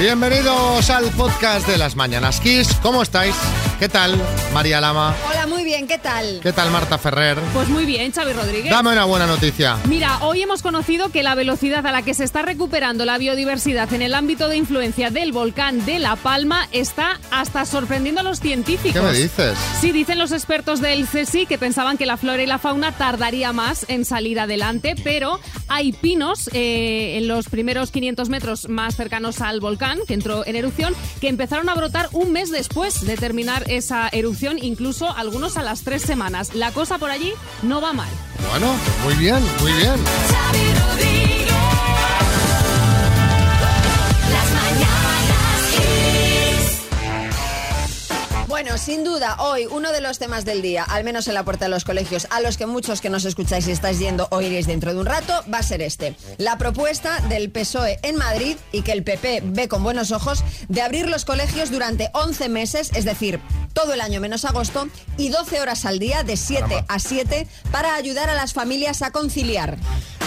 Bienvenidos al podcast de las Mañanas Kiss. ¿Cómo estáis? ¿Qué tal, María Lama? Hola, muy bien, ¿qué tal? ¿Qué tal, Marta Ferrer? Pues muy bien, Xavi Rodríguez. Dame una buena noticia. Mira, hoy hemos conocido que la velocidad a la que se está recuperando la biodiversidad en el ámbito de influencia del volcán de La Palma está hasta sorprendiendo a los científicos. ¿Qué me dices? Sí, dicen los expertos del CSI que pensaban que la flora y la fauna tardaría más en salir adelante, pero hay pinos eh, en los primeros 500 metros más cercanos al volcán, que entró en erupción, que empezaron a brotar un mes después de terminar esa erupción, incluso algunos a las tres semanas. La cosa por allí no va mal. Bueno, muy bien, muy bien. Bueno, sin duda, hoy uno de los temas del día, al menos en la puerta de los colegios, a los que muchos que nos escucháis y estáis yendo o iréis dentro de un rato, va a ser este. La propuesta del PSOE en Madrid y que el PP ve con buenos ojos de abrir los colegios durante 11 meses, es decir, todo el año menos agosto, y 12 horas al día de 7 a 7 para ayudar a las familias a conciliar.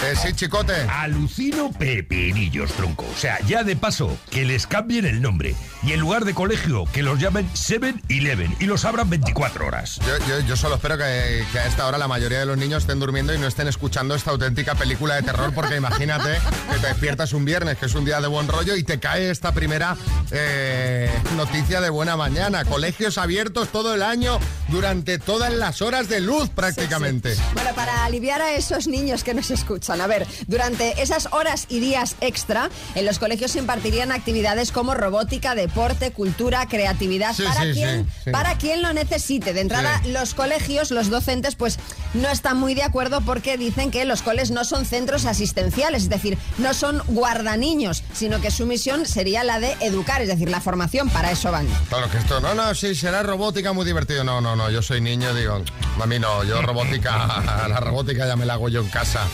Eh, sí, chicote. Alucino pepinillos, tronco. O sea, ya de paso, que les cambien el nombre. Y en lugar de colegio, que los llamen 7-Eleven y los abran 24 horas. Yo, yo- yo solo espero que, que a esta hora la mayoría de los niños estén durmiendo y no estén escuchando esta auténtica película de terror, porque imagínate que te despiertas un viernes, que es un día de buen rollo, y te cae esta primera eh, noticia de buena mañana. Colegios abiertos todo el año durante todas las horas de luz prácticamente. Bueno, para aliviar a esos niños que nos escuchan, a ver, durante esas horas y días extra, en los colegios se impartirían actividades como robótica, deporte, cultura, creatividad, Sí, para, sí, quien, sí, para quien lo necesite. De entrada, Sí. los colegios, los docentes, pues no están muy de acuerdo porque dicen que los coles no son centros asistenciales, es decir, no son guardaniños, sino que su misión sería la de educar, es decir, la formación, para eso van. Claro que esto, no, no, sí, será robótica muy divertido. No, no, no, yo soy niño, digo, a mí no, yo robótica, la robótica ya me la hago yo en casa.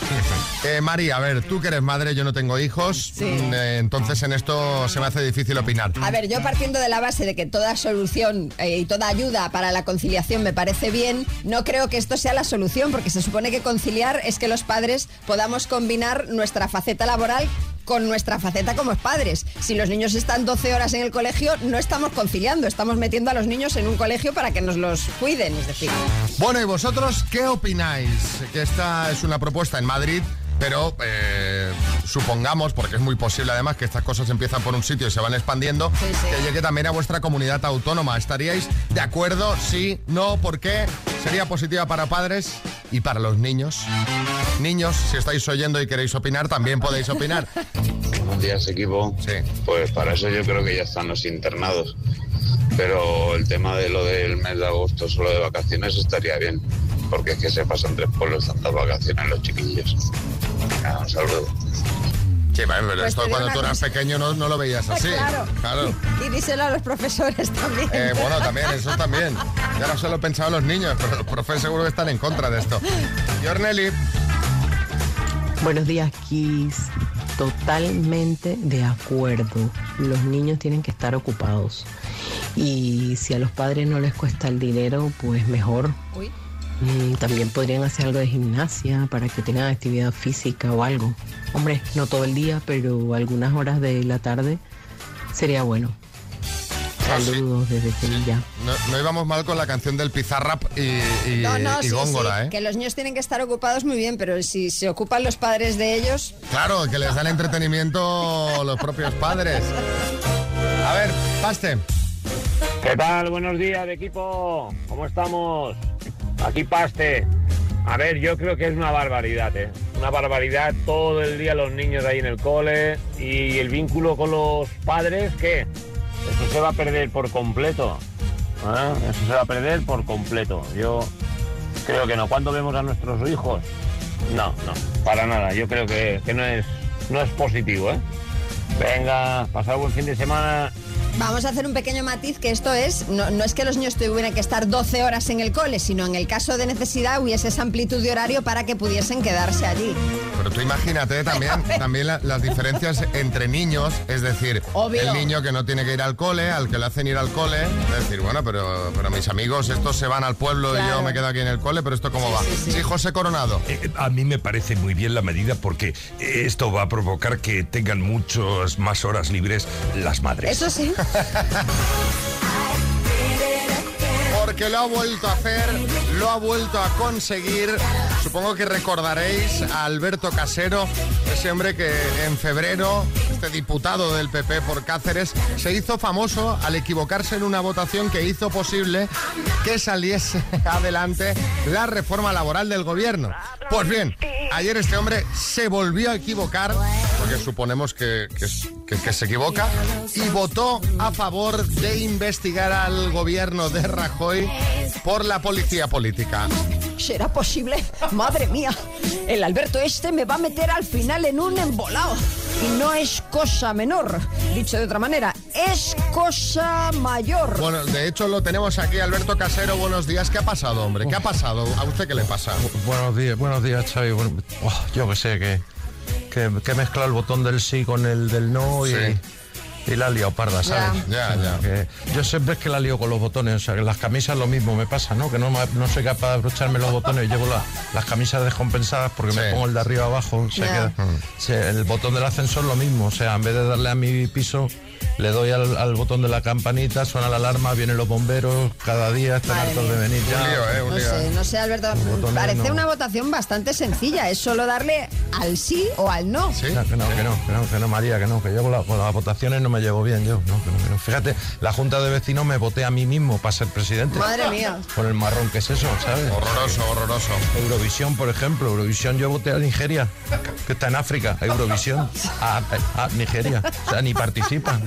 Eh, María, a ver, tú que eres madre, yo no tengo hijos, Sí. mm, eh, entonces en esto se me hace difícil opinar. A ver, yo partiendo de la base de que toda solución eh, y toda ayuda para la conciliación me parece bien, no creo que esto sea la solución, porque se supone que conciliar es que los padres podamos combinar nuestra faceta laboral con nuestra faceta como padres. Si los niños están 12 horas en el colegio, no estamos conciliando, estamos metiendo a los niños en un colegio para que nos los cuiden, es decir. Bueno, ¿y vosotros qué opináis? Que esta es una propuesta en Madrid, pero eh, supongamos, porque es muy posible además que estas cosas empiezan por un sitio y se van expandiendo, Sí, sí. que llegue también a vuestra comunidad autónoma. ¿Estaríais de acuerdo? Sí, no, ¿por qué? ¿Sería positiva para padres y para los niños? Niños, si estáis oyendo y queréis opinar, también podéis opinar. Buenos días, equipo. Sí. Pues para eso yo creo que ya están los internados. Pero el tema de lo del mes de agosto solo de vacaciones estaría bien. Porque es que se pasan tres pueblos dando vacaciones los chiquillos. Venga, un saludo. Sí, vale, pero Pues esto cuando tú eras cosa. pequeño no, no lo veías así. claro. claro. Y díselo a los profesores también. Eh, bueno, también, eso también. Ya no solo he pensado en los niños, pero los profes seguro que están en contra de esto. Y Ornelli, Buenos días, Kiss. Totalmente de acuerdo. Los niños tienen que estar ocupados. Y si a los padres no les cuesta el dinero, pues mejor. Uy. Mm, también podrían hacer algo de gimnasia para que tengan actividad física o algo. Hombre, no todo el día, pero algunas horas de la tarde sería bueno. Sí. Saludos desde Sevilla. no, no íbamos mal con la canción del Pizarrap y, y, No, no, y sí, Góngora, sí, ¿eh? que los niños tienen que estar ocupados muy bien, pero si se ocupan los padres de ellos, Claro, que les dan entretenimiento los propios padres. A ver, paste. ¿Qué tal? Buenos días, equipo. ¿Cómo estamos? Aquí Paste. A ver, yo creo que es una barbaridad, ¿eh? Una barbaridad todo el día los niños ahí en el cole y el vínculo con los padres, ¿qué? Eso se va a perder por completo. ¿eh? Eso se va a perder por completo. Yo creo que no. ¿Cuándo vemos a nuestros hijos? No, no, para nada. Yo creo que, que no, es, no es positivo, ¿eh? Venga, pasar buen fin de semana. Vamos a hacer un pequeño matiz que esto es, no, no es que los niños tuvieran que estar 12 horas en el cole, sino en el caso de necesidad hubiese esa amplitud de horario para que pudiesen quedarse allí. Pero tú imagínate también, también la- las diferencias entre niños, es decir, Obvio. el niño que no tiene que ir al cole, al que le hacen ir al cole, es decir, bueno, pero, pero mis amigos estos se van al pueblo y yo me quedo aquí en el cole, pero esto cómo Sí, va. sí, sí. José Coronado. Eh, A mí me parece muy bien la medida porque esto va a provocar que tengan muchas más horas libres las madres. Eso sí. Porque lo ha vuelto a hacer, lo ha vuelto a conseguir. Supongo que recordaréis a Alberto Casero, ese hombre que en febrero, este diputado del PP por Cáceres, se hizo famoso al equivocarse en una votación que hizo posible que saliese adelante la reforma laboral del gobierno. Pues bien, ayer este hombre se volvió a equivocar, porque suponemos que, que que- que se equivoca, y votó a favor de investigar al gobierno de Rajoy por la policía política. ¿Será posible? Madre mía, el Alberto este me va a meter al final en un embolado. Y no es cosa menor. Dicho de otra manera, es cosa mayor. Bueno, de hecho lo tenemos aquí, Alberto Casero, buenos días. ¿Qué ha pasado, hombre? ¿Qué ha pasado? ¿A usted qué le pasa? Buenos días, buenos días, Xavi. Bueno, oh, yo que sé, que, que, que he mezclado el botón del sí con el del no y, Sí. y la he liado parda, ¿sabes? Ya, ya. Que yo siempre es que la lío con los botones, o sea, que las camisas lo mismo me pasa, ¿no? Que no, me- no soy capaz de abrocharme los botones, llevo la- las camisas descompensadas porque me pongo el de arriba abajo, se queda- se- el botón del ascensor lo mismo, o sea, en vez de darle a mi piso, le doy al, al botón de la campanita, suena la alarma, vienen los bomberos, cada día están Madre hartos mía. de venir Un ya. lío, ¿eh? Un No lío. sé, no sé, Alberto. botones Parece no. una votación bastante sencilla. Es solo darle al sí o al no. Sí. No, que no, que no, que no, que no, María, que no, que yo con, la- con las votaciones no me llevo bien, yo. No, que no, que no. Fíjate, la Junta de Vecinos me voté a mí mismo para ser presidente. Madre mía. Con el marrón que es eso, ¿sabes? Horroroso, horroroso. Eurovisión, por ejemplo, Eurovisión yo voté a Nigeria, que está en África, Eurovisión, a, a Nigeria, o sea, ni participa.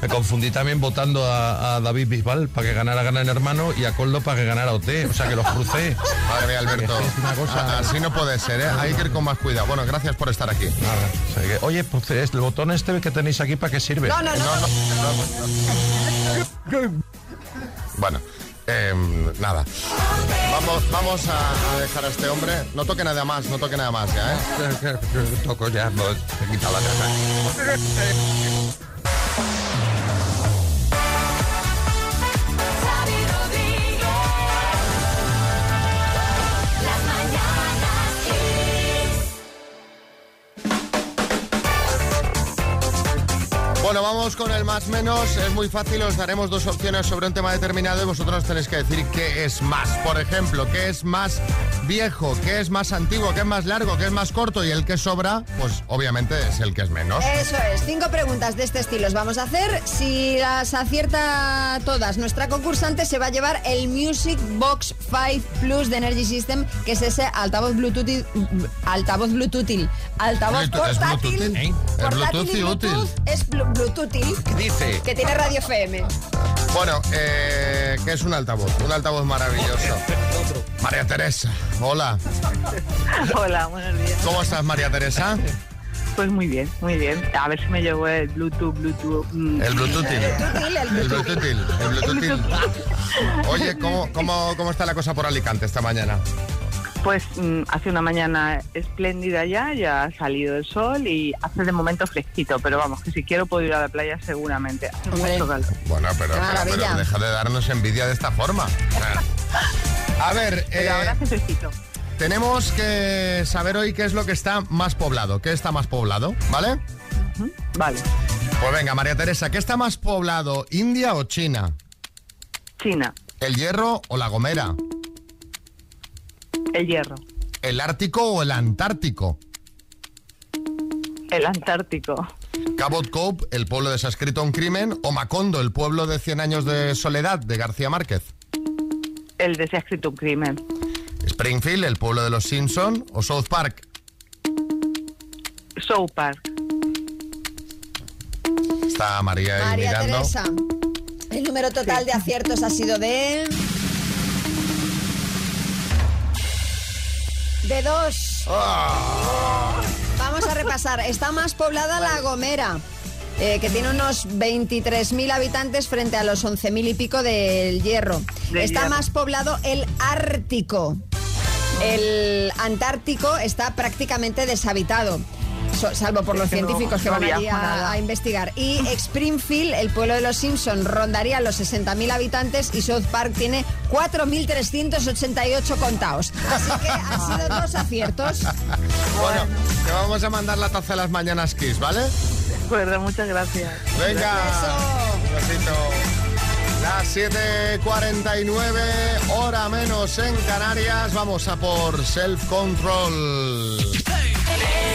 Me confundí también votando a, a David Bisbal para que ganara Gran Hermano y a Coldo para que ganara OT, o sea que los crucé. Madre Alberto. Es una cosa- A- Así no puede ser, ¿eh? Hay que ir con más cuidado. Bueno, gracias por estar aquí. Nada, o sea que, oye, pues el botón este que tenéis aquí, ¿para qué sirve? No, no, no. No, no, no. Bueno, em, nada. Vamos, vamos a, a dejar a este hombre. No toque nada más, no toque nada más ya, ¿eh? Toco ya, pues, he quitado la caja. Bueno, vamos con el más menos. Es muy fácil, os daremos dos opciones sobre un tema determinado y vosotros tenéis que decir qué es más. Por ejemplo, qué es más viejo, qué es más antiguo, qué es más largo, qué es más corto y el que sobra, pues obviamente es el que es menos. Eso es, cinco preguntas de este estilo os vamos a hacer. Si las acierta todas, nuestra concursante se va a llevar el Music Box 5 Plus de Energy System, que es ese altavoz Bluetooth, altavoz Bluetooth, altavoz Bluetooth, es Bluetooth, ¿eh? Portátil Bluetooth y útil. es blu- ¿Qué dice? que tiene radio FM. Bueno, eh, ¿qué es un altavoz? Un altavoz maravilloso. María Teresa, hola. Hola, buenos días. ¿Cómo estás, María Teresa? Pues muy bien, muy bien. A ver si me llevo el Bluetooth, Bluetooth. mm, El Bluetooth. Bluetooth, el El Bluetooth. Bluetooth. El Bluetooth. Oye, ¿cómo, cómo, ¿cómo está la cosa por Alicante esta mañana? Pues mm, hace una mañana espléndida ya, ya ha salido el sol y hace de momento fresquito, pero vamos, que si quiero puedo ir a la playa seguramente. Hace Hombre. mucho calor. Bueno, pero, deja de darnos envidia de esta forma. A ver, Pero eh, ahora hace fresquito. tenemos que saber hoy qué es lo que está más poblado. ¿Qué está más poblado? ¿Vale? Vale. Pues venga, María Teresa, ¿qué está más poblado, India o China? China, ¿El Hierro o la Gomera? El hierro, ¿El Ártico o el Antártico? el Antártico, Cabot Cove, el pueblo de Se ha escrito un crimen, o Macondo, el pueblo de 100 años de soledad de García Márquez. el de se ha escrito un crimen, Springfield, el pueblo de los Simpson, o South Park. South Park, Está María ahí María mirando. Teresa, el número total de aciertos ha sido de... De dos. Ah. Vamos a repasar. Está más poblada La Gomera. eh, que tiene unos 23.000 habitantes frente a los 11.000 y pico del Hierro. Está Hierro. más poblado el Ártico. El Antártico está prácticamente deshabitado. Salvo por Es los que no- científicos que no van allí a, investigar. Y Springfield, el pueblo de los Simpsons, rondaría los 60.000 habitantes y South Park tiene 4.388 contados. Así que han sido dos aciertos. Bueno, te vamos a mandar la taza de las mañanas Kiss, ¿vale? De acuerdo, muchas gracias. Venga. Un besito. Las 7.49, hora menos en Canarias. Vamos a por Self Control.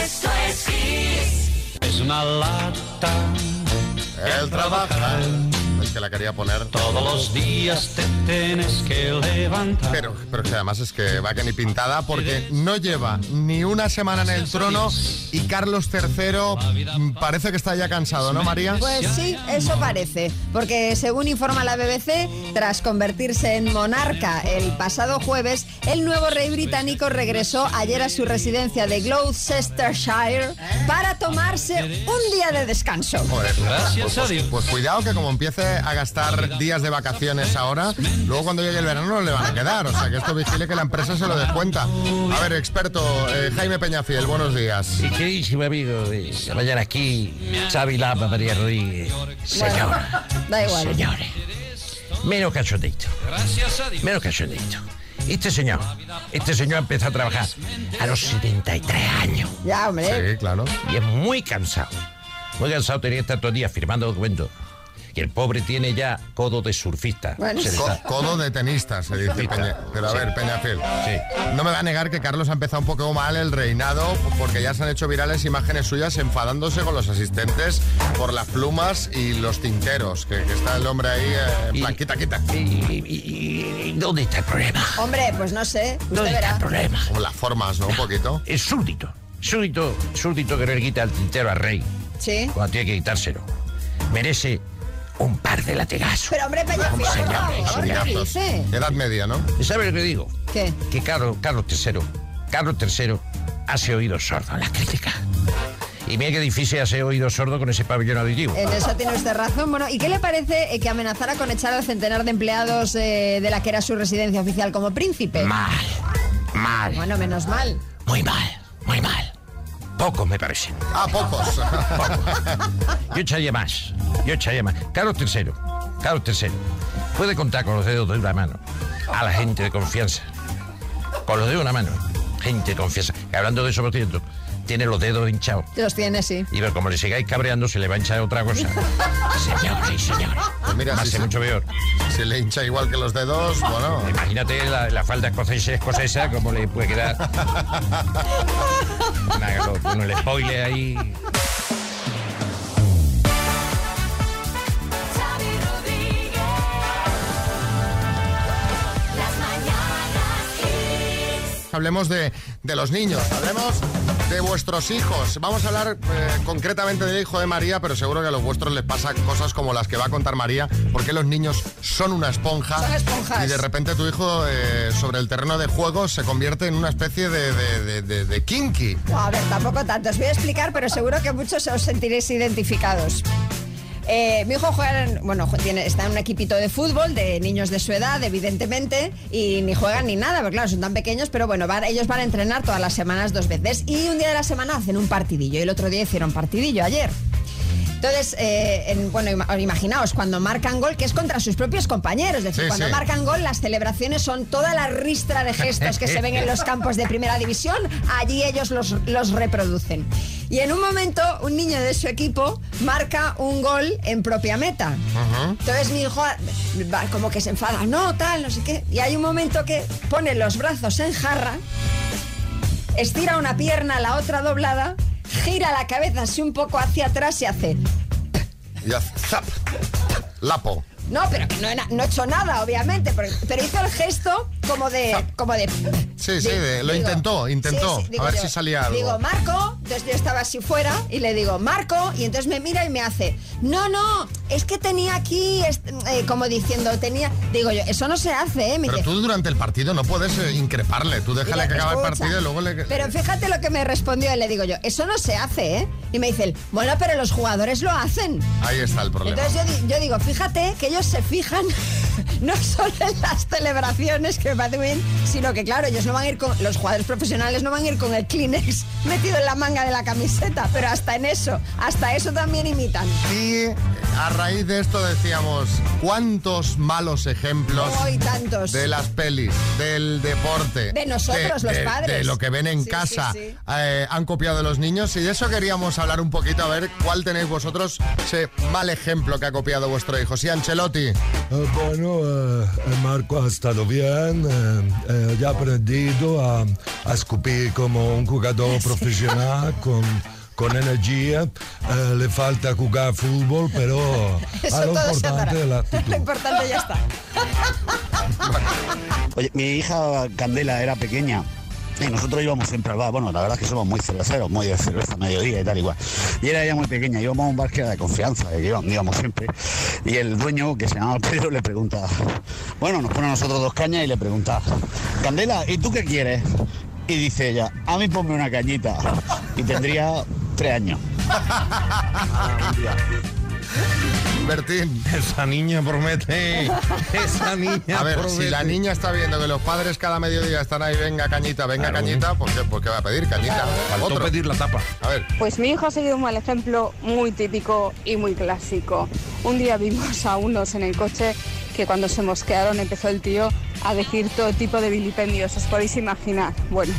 Esto es Kiss. Es una lata. El trabajar. Que la quería poner. Todos los días te tienes que levantar. Pero, pero que además es que va que ni pintada porque no lleva ni una semana en el trono y Carlos III mm, parece que está ya cansado, ¿no, María? Pues sí, eso parece, porque según informa la BBC, tras convertirse en monarca el pasado jueves, el nuevo rey británico regresó ayer a su residencia de Gloucestershire para tomarse un día de descanso. Joder, pues, pues- pues cuidado que como empiece a gastar días de vacaciones ahora, luego cuando llegue el verano no le van a quedar. O sea que esto vigile que la empresa se lo descuenta. A ver, experto, eh, Jaime Peñafiel, buenos días. Y queridísimo amigo la mañana aquí, Xavi Lama, María Rodríguez. Señora, Da igual. señores, menos Dios. menos cachondito. Este señor, este señor empezó a trabajar a los 73 años Ya, hombre. Sí, claro. y es muy cansado. Muy cansado, tenía que estar todo el día firmando documentos. Y el pobre tiene ya codo de surfista. Bueno, está- codo de tenista, se dice Peña. Pero a ver, Peñafiel. No me va a negar que Carlos ha empezado un poco mal el reinado porque ya se han hecho virales imágenes suyas enfadándose con los asistentes por las plumas y los tinteros. Que, que está el hombre ahí, eh, en plan, quita, quita. ¿Y, y- y- y dónde está el problema? Hombre, pues no sé, usted ¿Dónde está verá. el problema? Como las formas, ¿no? Un poquito. Es súbdito. Súbdito, súbdito que no le quita el tintero al rey Sí. cuando tiene que quitárselo. Merece un par de latigazos. Pero hombre, Peñafiel, por Señores, favor, ¿qué dice? Edad media, ¿no? ¿Y ¿Sabe lo que digo? ¿Qué? Que Carlos, Carlos III, Carlos III hace oído sordo a la crítica. Y mira qué difícil hacer oído sordo con ese pabellón auditivo. En eso tiene usted razón. Bueno, ¿y qué le parece eh, que amenazara con echar al centenar de empleados eh, de la que era su residencia oficial como príncipe? Mal, mal, Bueno, menos mal. muy mal, muy mal. Pocos me parecen. Ah, pocos. Yo echaría más. Yo echaría más. Carlos III. Carlos III. Puede contar con los dedos de una mano a la gente de confianza. Con los dedos de una mano. Gente de confianza. Que hablando de eso, por cierto, tiene los dedos hinchados. Los tiene, sí. Y ver, como le sigáis cabreando, se le va a hinchar otra cosa. Señores y señores. Pues mira, Va a si se- mucho peor. Si le hincha igual que los dedos, bueno. Imagínate la, la falda escocesa, escocesa, cómo le puede quedar. Una- el spoiler ahí. Hablemos de, de los niños, hablemos de vuestros hijos. Vamos a hablar eh, concretamente del hijo de María, pero seguro que a los vuestros les pasa cosas como las que va a contar María, porque los niños son una esponja. Son esponjas. Y de repente tu hijo eh, sobre el terreno de juego se convierte en una especie de, de- de- de- de kinky. No, a ver, tampoco tanto. Os voy a explicar, pero seguro que muchos os sentiréis identificados. Eh, mi hijo juega, en- bueno, está en un equipito de fútbol de niños de su edad, evidentemente, y ni juegan ni nada, porque claro, son tan pequeños, pero bueno, ellos van a entrenar todas las semanas dos veces y un día de la semana hacen un partidillo y el otro día hicieron partidillo ayer. Entonces, eh, en- bueno, ima- imaginaos, cuando marcan gol, que es contra sus propios compañeros. Es decir, Sí, cuando sí. marcan gol, las celebraciones son toda la ristra de gestos que se ven en los campos de primera división. Allí ellos los, los reproducen. Y en un momento, un niño de su equipo marca un gol en propia meta. Entonces mi hijo va como que se enfada, no, tal, no sé qué. Y hay un momento que pone los brazos en jarra, estira una pierna, la otra doblada, gira la cabeza así un poco hacia atrás y hace... Y hace zap, lapo. No, pero que no, he na- no he hecho nada, obviamente, pero, pero hizo el gesto como de, como de. Sí, sí, de- lo intentó, intentó. A ver si salía algo. Digo, Marco, entonces yo estaba así fuera y le digo, Marco, y entonces me mira y me hace, no, no, es que tenía aquí, eh, como diciendo, tenía, digo yo, eso no se hace, ¿eh? Me Pero dice, tú durante el partido no puedes eh, increparle. Tú déjale que acabe el partido y luego le. Pero fíjate lo que me respondió, le digo yo, eso no se hace, ¿eh? Y me dice él, bueno, pero los jugadores lo hacen. Ahí está el problema. Entonces yo, yo digo, fíjate que ellos se fijan no solo en las celebraciones, que me parece muy bien, sino que claro, ellos no van a ir con, los jugadores profesionales no van a ir con el Kleenex metido en la manga de la camiseta, pero hasta en eso, hasta eso también imitan. Y a raíz de esto decíamos, ¿cuántos malos ejemplos Hoy tantos. de las pelis, del deporte, De nosotros, los de- padres. de lo que ven en Sí, casa, sí, sí. eh, han copiado de los niños? Y de eso queríamos hablar un poquito, a ver cuál tenéis vosotros, ese mal ejemplo que ha copiado vuestro hijo. Sí, Ancelotti. Eh, bueno, eh, eh, Marco ha estado bien, eh, eh, ya ha aprendido a, a escupir como un jugador profesional con, con energía. Eh, le falta jugar fútbol, pero Eso lo importante la actitud. Lo importante ya está. Oye, mi hija Candela era pequeña. Y nosotros íbamos siempre al bar. Bueno, la verdad es que somos muy cerveceros, muy de cerveza a mediodía y tal igual. Y era ella muy pequeña, íbamos a un bar que era de confianza, que íbamos, íbamos siempre. Y el dueño, que se llamaba Pedro, le pregunta, bueno, nos pone a nosotros dos cañas y le pregunta, Candela, ¿y tú qué quieres? Y dice ella, a mí ponme una cañita. Y tendría tres años. Bertín. Esa niña promete. Esa niña A ver, promete. si la niña está viendo que los padres cada mediodía están ahí, venga cañita, venga Claro. cañita, ¿por qué, por qué va a pedir cañita? Faltó Otro. pedir la tapa. A ver. Pues mi hijo ha seguido un mal ejemplo muy típico y muy clásico. Un día vimos a unos en el coche que cuando se mosquearon empezó el tío a decir todo tipo de vilipendios, os podéis imaginar. Bueno,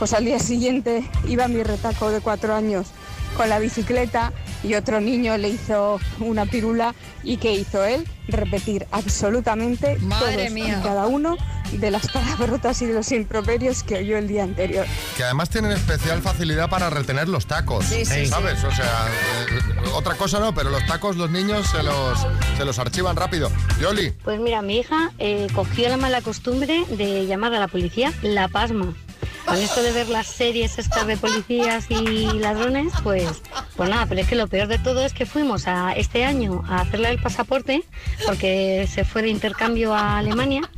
pues al día siguiente iba mi retaco de cuatro años con la bicicleta y otro niño le hizo una pirula y ¿qué hizo él? Repetir absolutamente Madre todos mía. y cada uno de las palabrotas y de los improperios que oyó el día anterior. Que además tienen especial facilidad para retener los tacos. Sí, sí, ¿Sabes? O sea, eh, otra cosa no, pero los tacos los niños se los, se los archivan rápido. Yoli. Pues mira, mi hija eh, cogió la mala costumbre de llamar a la policía la pasma. Con esto de ver las series estas de policías y ladrones, pues, pues nada, pero es que lo peor de todo es que fuimos a este año a hacerle el pasaporte porque se fue de intercambio a Alemania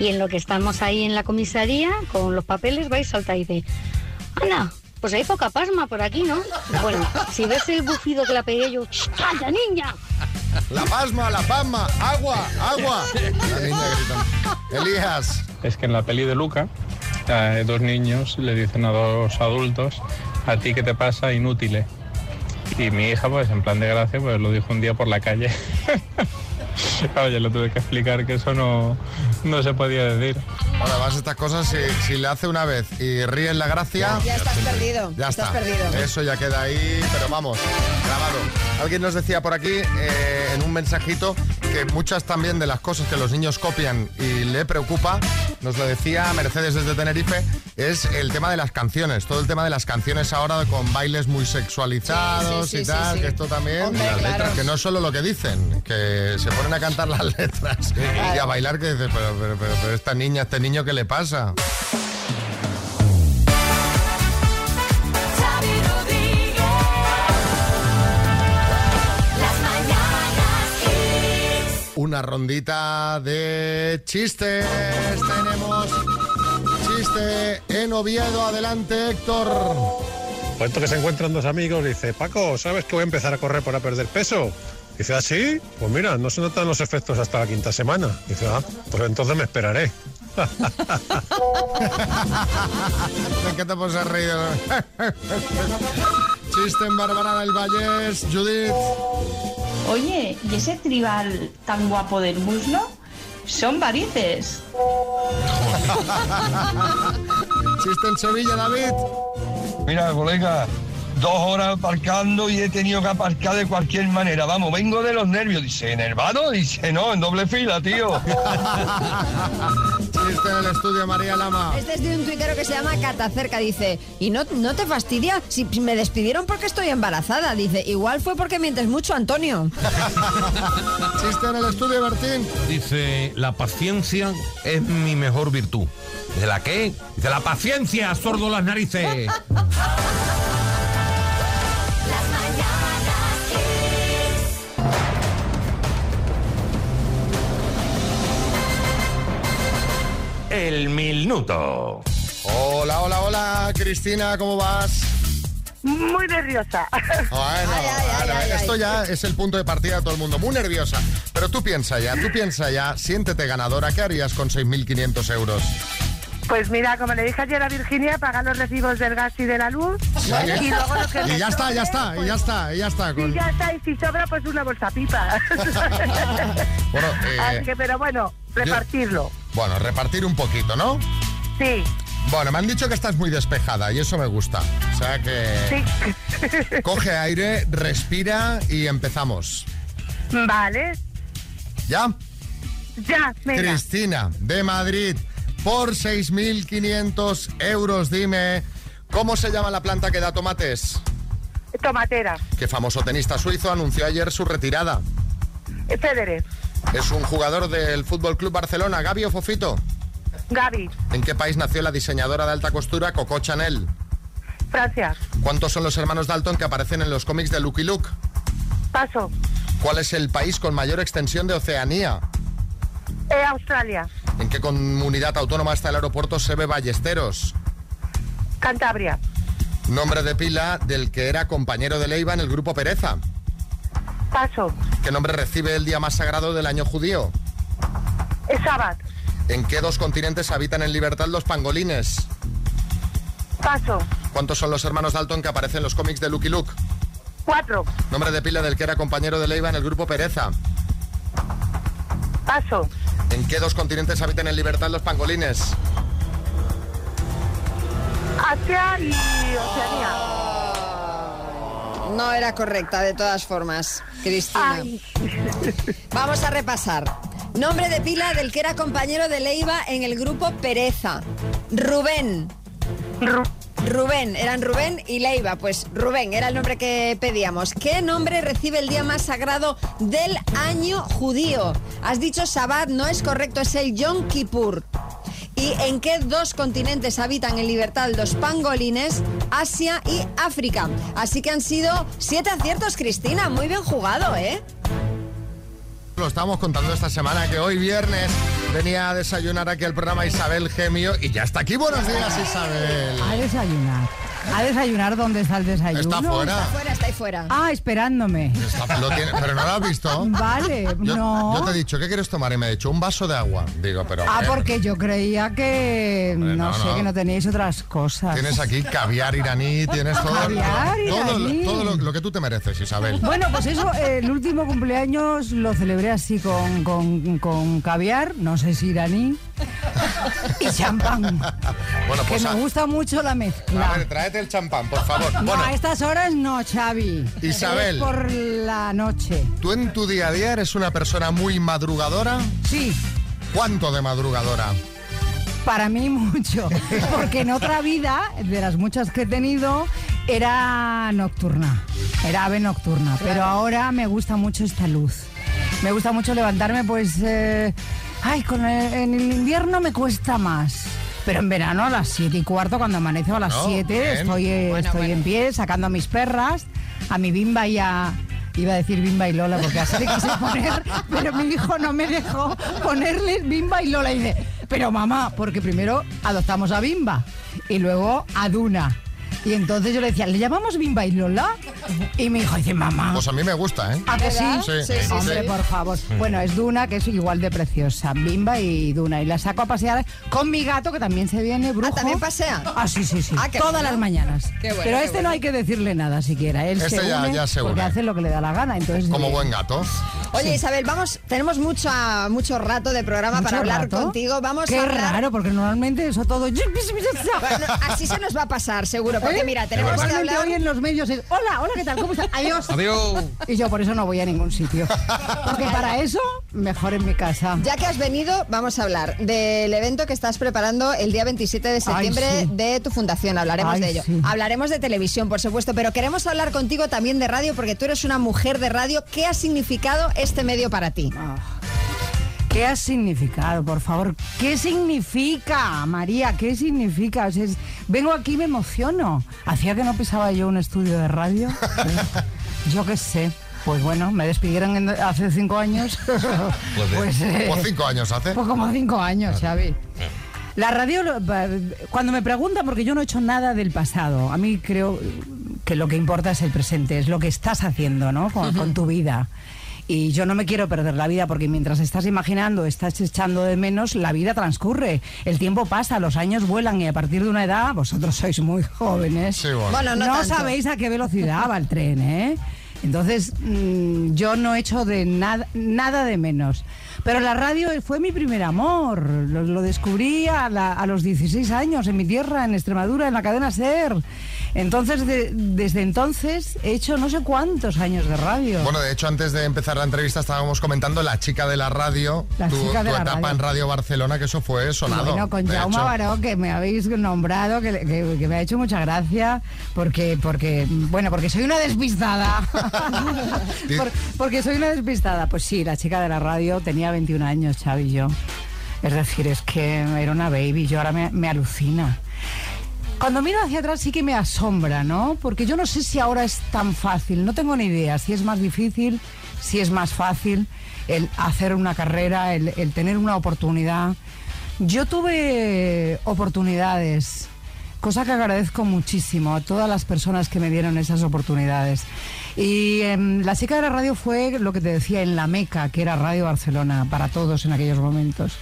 y en lo que estamos ahí en la comisaría con los papeles vais salta y dice, anda, pues hay poca pasma por aquí, ¿no? Bueno, si ves el bufido que la pegué yo, "Ch, ¡calla niña! La pasma, la pasma, agua, agua. La niña gritando. Elías. Es que en la peli de Luca, eh, dos niños le dicen a dos adultos, a ti qué te pasa, inútil. Y mi hija, pues en plan de gracia, pues lo dijo un día por la calle. Oye, le tuve que explicar que eso no, no se podía decir. Ahora, además estas cosas, si, si le hace una vez y ríes la gracia... Ya estás perdido. Ya estás está. perdido. Eso ya queda ahí, pero vamos, grabado. Alguien nos decía por aquí eh, en un mensajito que muchas también de las cosas que los niños copian y le preocupa, nos lo decía Mercedes desde Tenerife, es el tema de las canciones. Todo el tema de las canciones ahora con bailes muy sexualizados Sí, sí, sí, y tal, que esto también, Hombre, las claro. letras, que no es solo lo que dicen, que se ponen a cantar las letras y a bailar, que dices, pero, pero, pero, pero esta niña, este niño, ¿qué le pasa? Una rondita de chistes. Tenemos chiste en Oviedo. Adelante, Héctor. Cuento que se encuentran dos amigos dice, Paco, ¿sabes que voy a empezar a correr para perder peso? Dice, ¿ah, sí? Pues mira, no se notan los efectos hasta la quinta semana. Dice, ah, pues entonces me esperaré. Encanta por ser reído. Chiste en Bárbara del Vallés. Judith. Oye, ¿y ese tribal tan guapo del muslo? Son varices. Chiste en Sevilla, David. Mira, colega, dos horas aparcando y he tenido que aparcar de cualquier manera. Vamos, vengo de los nervios. Dice, ¿enervado? Dice, no, en doble fila, tío. Chiste chiste en el estudio, María Lama. Este es de un tuitero que se llama Catacerca. Dice, ¿y no, no te fastidia? Si me despidieron porque estoy embarazada. Dice, igual fue porque mientes mucho, Antonio. Chiste en el estudio, Bertín. Dice, la paciencia es mi mejor virtud. ¿De la qué? Dice, la paciencia, sordo las narices. El minuto. Hola, hola, hola, Cristina, ¿cómo vas? Muy nerviosa. Bueno, bueno, esto ya es el punto de partida de todo el mundo. Muy nerviosa. Pero tú piensa ya, tú piensa ya, siéntete ganadora. ¿Qué harías con 6.500 euros? Pues mira, como le dije ayer a Virginia, pagar los recibos del gas y de la luz. Y luego lo que Y ya está, ya está, y pues, ya está, y ya está. Y con- ya está, y si sobra, pues una bolsa pipa. Bueno, eh, Así que, pero bueno, repartirlo. bueno, repartir un poquito, ¿no? Sí, Bueno, me han dicho que estás muy despejada y eso me gusta. O sea que coge aire, respira y empezamos. vale. ¿Ya? Ya, venga. Cristina, de Madrid, por 6.500 euros, dime, ¿cómo se llama la planta que da tomates? Tomatera. ¿Qué famoso tenista suizo anunció ayer su retirada? Federer. ¿Es un jugador del Fútbol Club Barcelona, Gaby o Fofito? Gaby. ¿En qué país nació la diseñadora de alta costura Coco Chanel? Francia. ¿Cuántos son los hermanos Dalton que aparecen en los cómics de Lucky Luke? Paso. ¿Cuál es el país con mayor extensión de Oceanía? Eh, Australia. ¿En qué comunidad autónoma está el aeropuerto Sebe Ballesteros? Cantabria. Nombre de pila del que era compañero de Leiva en el grupo Pereza. Paso. ¿Qué nombre recibe el día más sagrado del año judío? Es Sabat. ¿En qué dos continentes habitan en libertad los pangolines? Paso. ¿Cuántos son los hermanos Dalton que aparecen en los cómics de Lucky Luke? Cuatro. Nombre de pila del que era compañero de Leiva en el grupo Pereza. Paso. ¿En qué dos continentes habitan en libertad los pangolines? Asia y Oceanía. No era correcta, de todas formas, Cristina. Vamos a repasar. Nombre de pila del que era compañero de Leiva en el grupo Pereza. Rubén. Rubén, eran Rubén y Leiva. Pues Rubén era el nombre que pedíamos. ¿Qué nombre recibe el día más sagrado del año judío? Has dicho Sabbat, no es correcto, es el Yom Kippur. ¿Y en qué dos continentes habitan en libertad los pangolines? Asia y África. Así que han sido siete aciertos, Cristina. Muy bien jugado, ¿eh? Lo estamos contando esta semana que hoy viernes venía a desayunar aquí al programa Isabel Gemio y ya está aquí. Buenos días, Isabel. A desayunar. A desayunar, ¿dónde está el desayuno? Está fuera. Está fuera, está ahí fuera. Ah, esperándome. Está- lo tiene- pero no lo has visto. Vale, Yo, no. yo te he dicho, ¿qué quieres tomar? Y me he dicho, un vaso de agua. Digo, pero. Ah, ¿qué? porque yo creía que, no, no, sé, no. que no teníais otras cosas. Tienes aquí caviar iraní, tienes todo, Caviar todo, iraní. todo lo, lo que tú te mereces, Isabel. Bueno, pues eso, eh, el último cumpleaños lo celebré así con, con, con caviar, no sé si iraní, y champán. Bueno, que pues me a, gusta mucho la mezcla. a ver, tráete el champán, por favor. No, Bueno, a estas horas no, Xavi. Isabel. Es por la noche. ¿tú en tu día a día eres una persona muy madrugadora? Sí. ¿Cuánto de madrugadora? Para mí mucho, porque en otra vida, de las muchas que he tenido, era nocturna, era ave nocturna, pero ahora me gusta mucho esta luz. Me gusta mucho levantarme, pues, eh, ay, con el- en el invierno me cuesta más. Pero en verano a las 7 y cuarto, cuando amanece o a las No, 7, bien. estoy, eh, Bueno, estoy bueno. en pie sacando a mis perras, a mi bimba y a... Iba a decir Bimba y Lola porque así le quise poner, pero mi hijo no me dejó ponerles Bimba y Lola. Y dice, pero mamá, porque primero adoptamos a Bimba y luego a Duna. Y entonces yo le decía, ¿le llamamos Bimba y Lola? Y mi hijo dice, mamá. Pues a mí me gusta, ¿eh? ¿A que sí? Sí, sí, Hombre, sí. por favor. Bueno, es Duna, que es igual de preciosa. Bimba y Duna. Y la saco a pasear con mi gato, que también se viene, brujo. ¿también pasea? Ah, sí, sí, sí. Ah, Todas bueno. las mañanas. Qué bueno, Pero a este bueno. no hay que decirle nada siquiera. Él Este se ya- une ya se porque hace lo que le da la gana. Entonces, Como buen gato. Oye, Sí. Isabel, vamos, tenemos mucho, mucho rato de programa ¿Mucho para hablar rato? contigo. Vamos Qué a hablar. raro, porque normalmente eso todo... Bueno, así se nos va a pasar, seguro. Porque ¿Eh? mira, tenemos que hablar. hoy en los medios es, hola, hola, ¿qué tal? ¿Cómo estás? Adiós. Adiós. Y yo por eso no voy a ningún sitio. Porque para eso, mejor en mi casa. Ya que has venido, vamos a hablar del evento que estás preparando el día 27 de septiembre Ay, sí. de tu fundación. Hablaremos Ay, de ello. sí. Hablaremos de televisión, por supuesto, pero queremos hablar contigo también de radio porque tú eres una mujer de radio. ¿Qué ha significado este medio para ti? ¿Qué ha significado, por favor? ¿Qué significa, María? ¿Qué significa? O sea, es- vengo aquí y me emociono. Hacía que no pisaba yo un estudio de radio. yo qué sé. Pues bueno, me despidieron en- hace cinco años. pues, eh, ¿O cinco años hace? pues como cinco años, Xavi. La radio, cuando me preguntan, porque yo no he hecho nada del pasado, a mí creo que lo que importa es el presente, es lo que estás haciendo, ¿no? Con, con tu vida. Y yo no me quiero perder la vida porque mientras estás imaginando, estás echando de menos, la vida transcurre. El tiempo pasa, los años vuelan y a partir de una edad, vosotros sois muy jóvenes. bueno. Bueno, no no sabéis a qué velocidad va el tren, ¿eh? Entonces, mm, yo no he hecho de nada, nada de menos. Pero la radio fue mi primer amor. Lo, lo descubrí a, la- a los 16 años en mi tierra, en Extremadura, en la cadena SER. Entonces, de- desde entonces he hecho no sé cuántos años de radio. Bueno, de hecho, antes de empezar la entrevista estábamos comentando la chica de la radio, La tu, chica de tu la etapa radio. en Radio Barcelona, que eso fue sonado. Bueno, con Jaume Baró, que me habéis nombrado, que, que- que me ha hecho mucha gracia, porque, porque, bueno, porque soy una despistada. Por- porque soy una despistada. Pues sí, la chica de la radio tenía 21 años, Xavi yo. Es decir, es que era una baby, yo ahora me, me alucina. Cuando miro hacia atrás sí que me asombra, ¿no? Porque yo no sé si ahora es tan fácil, no tengo ni idea si es más difícil, si es más fácil el hacer una carrera, el, el tener una oportunidad. Yo tuve oportunidades, cosa que agradezco muchísimo a todas las personas que me dieron esas oportunidades. Y em, la chica de la radio fue lo que te decía en la Meca, que era Radio Barcelona, para todos en aquellos momentos.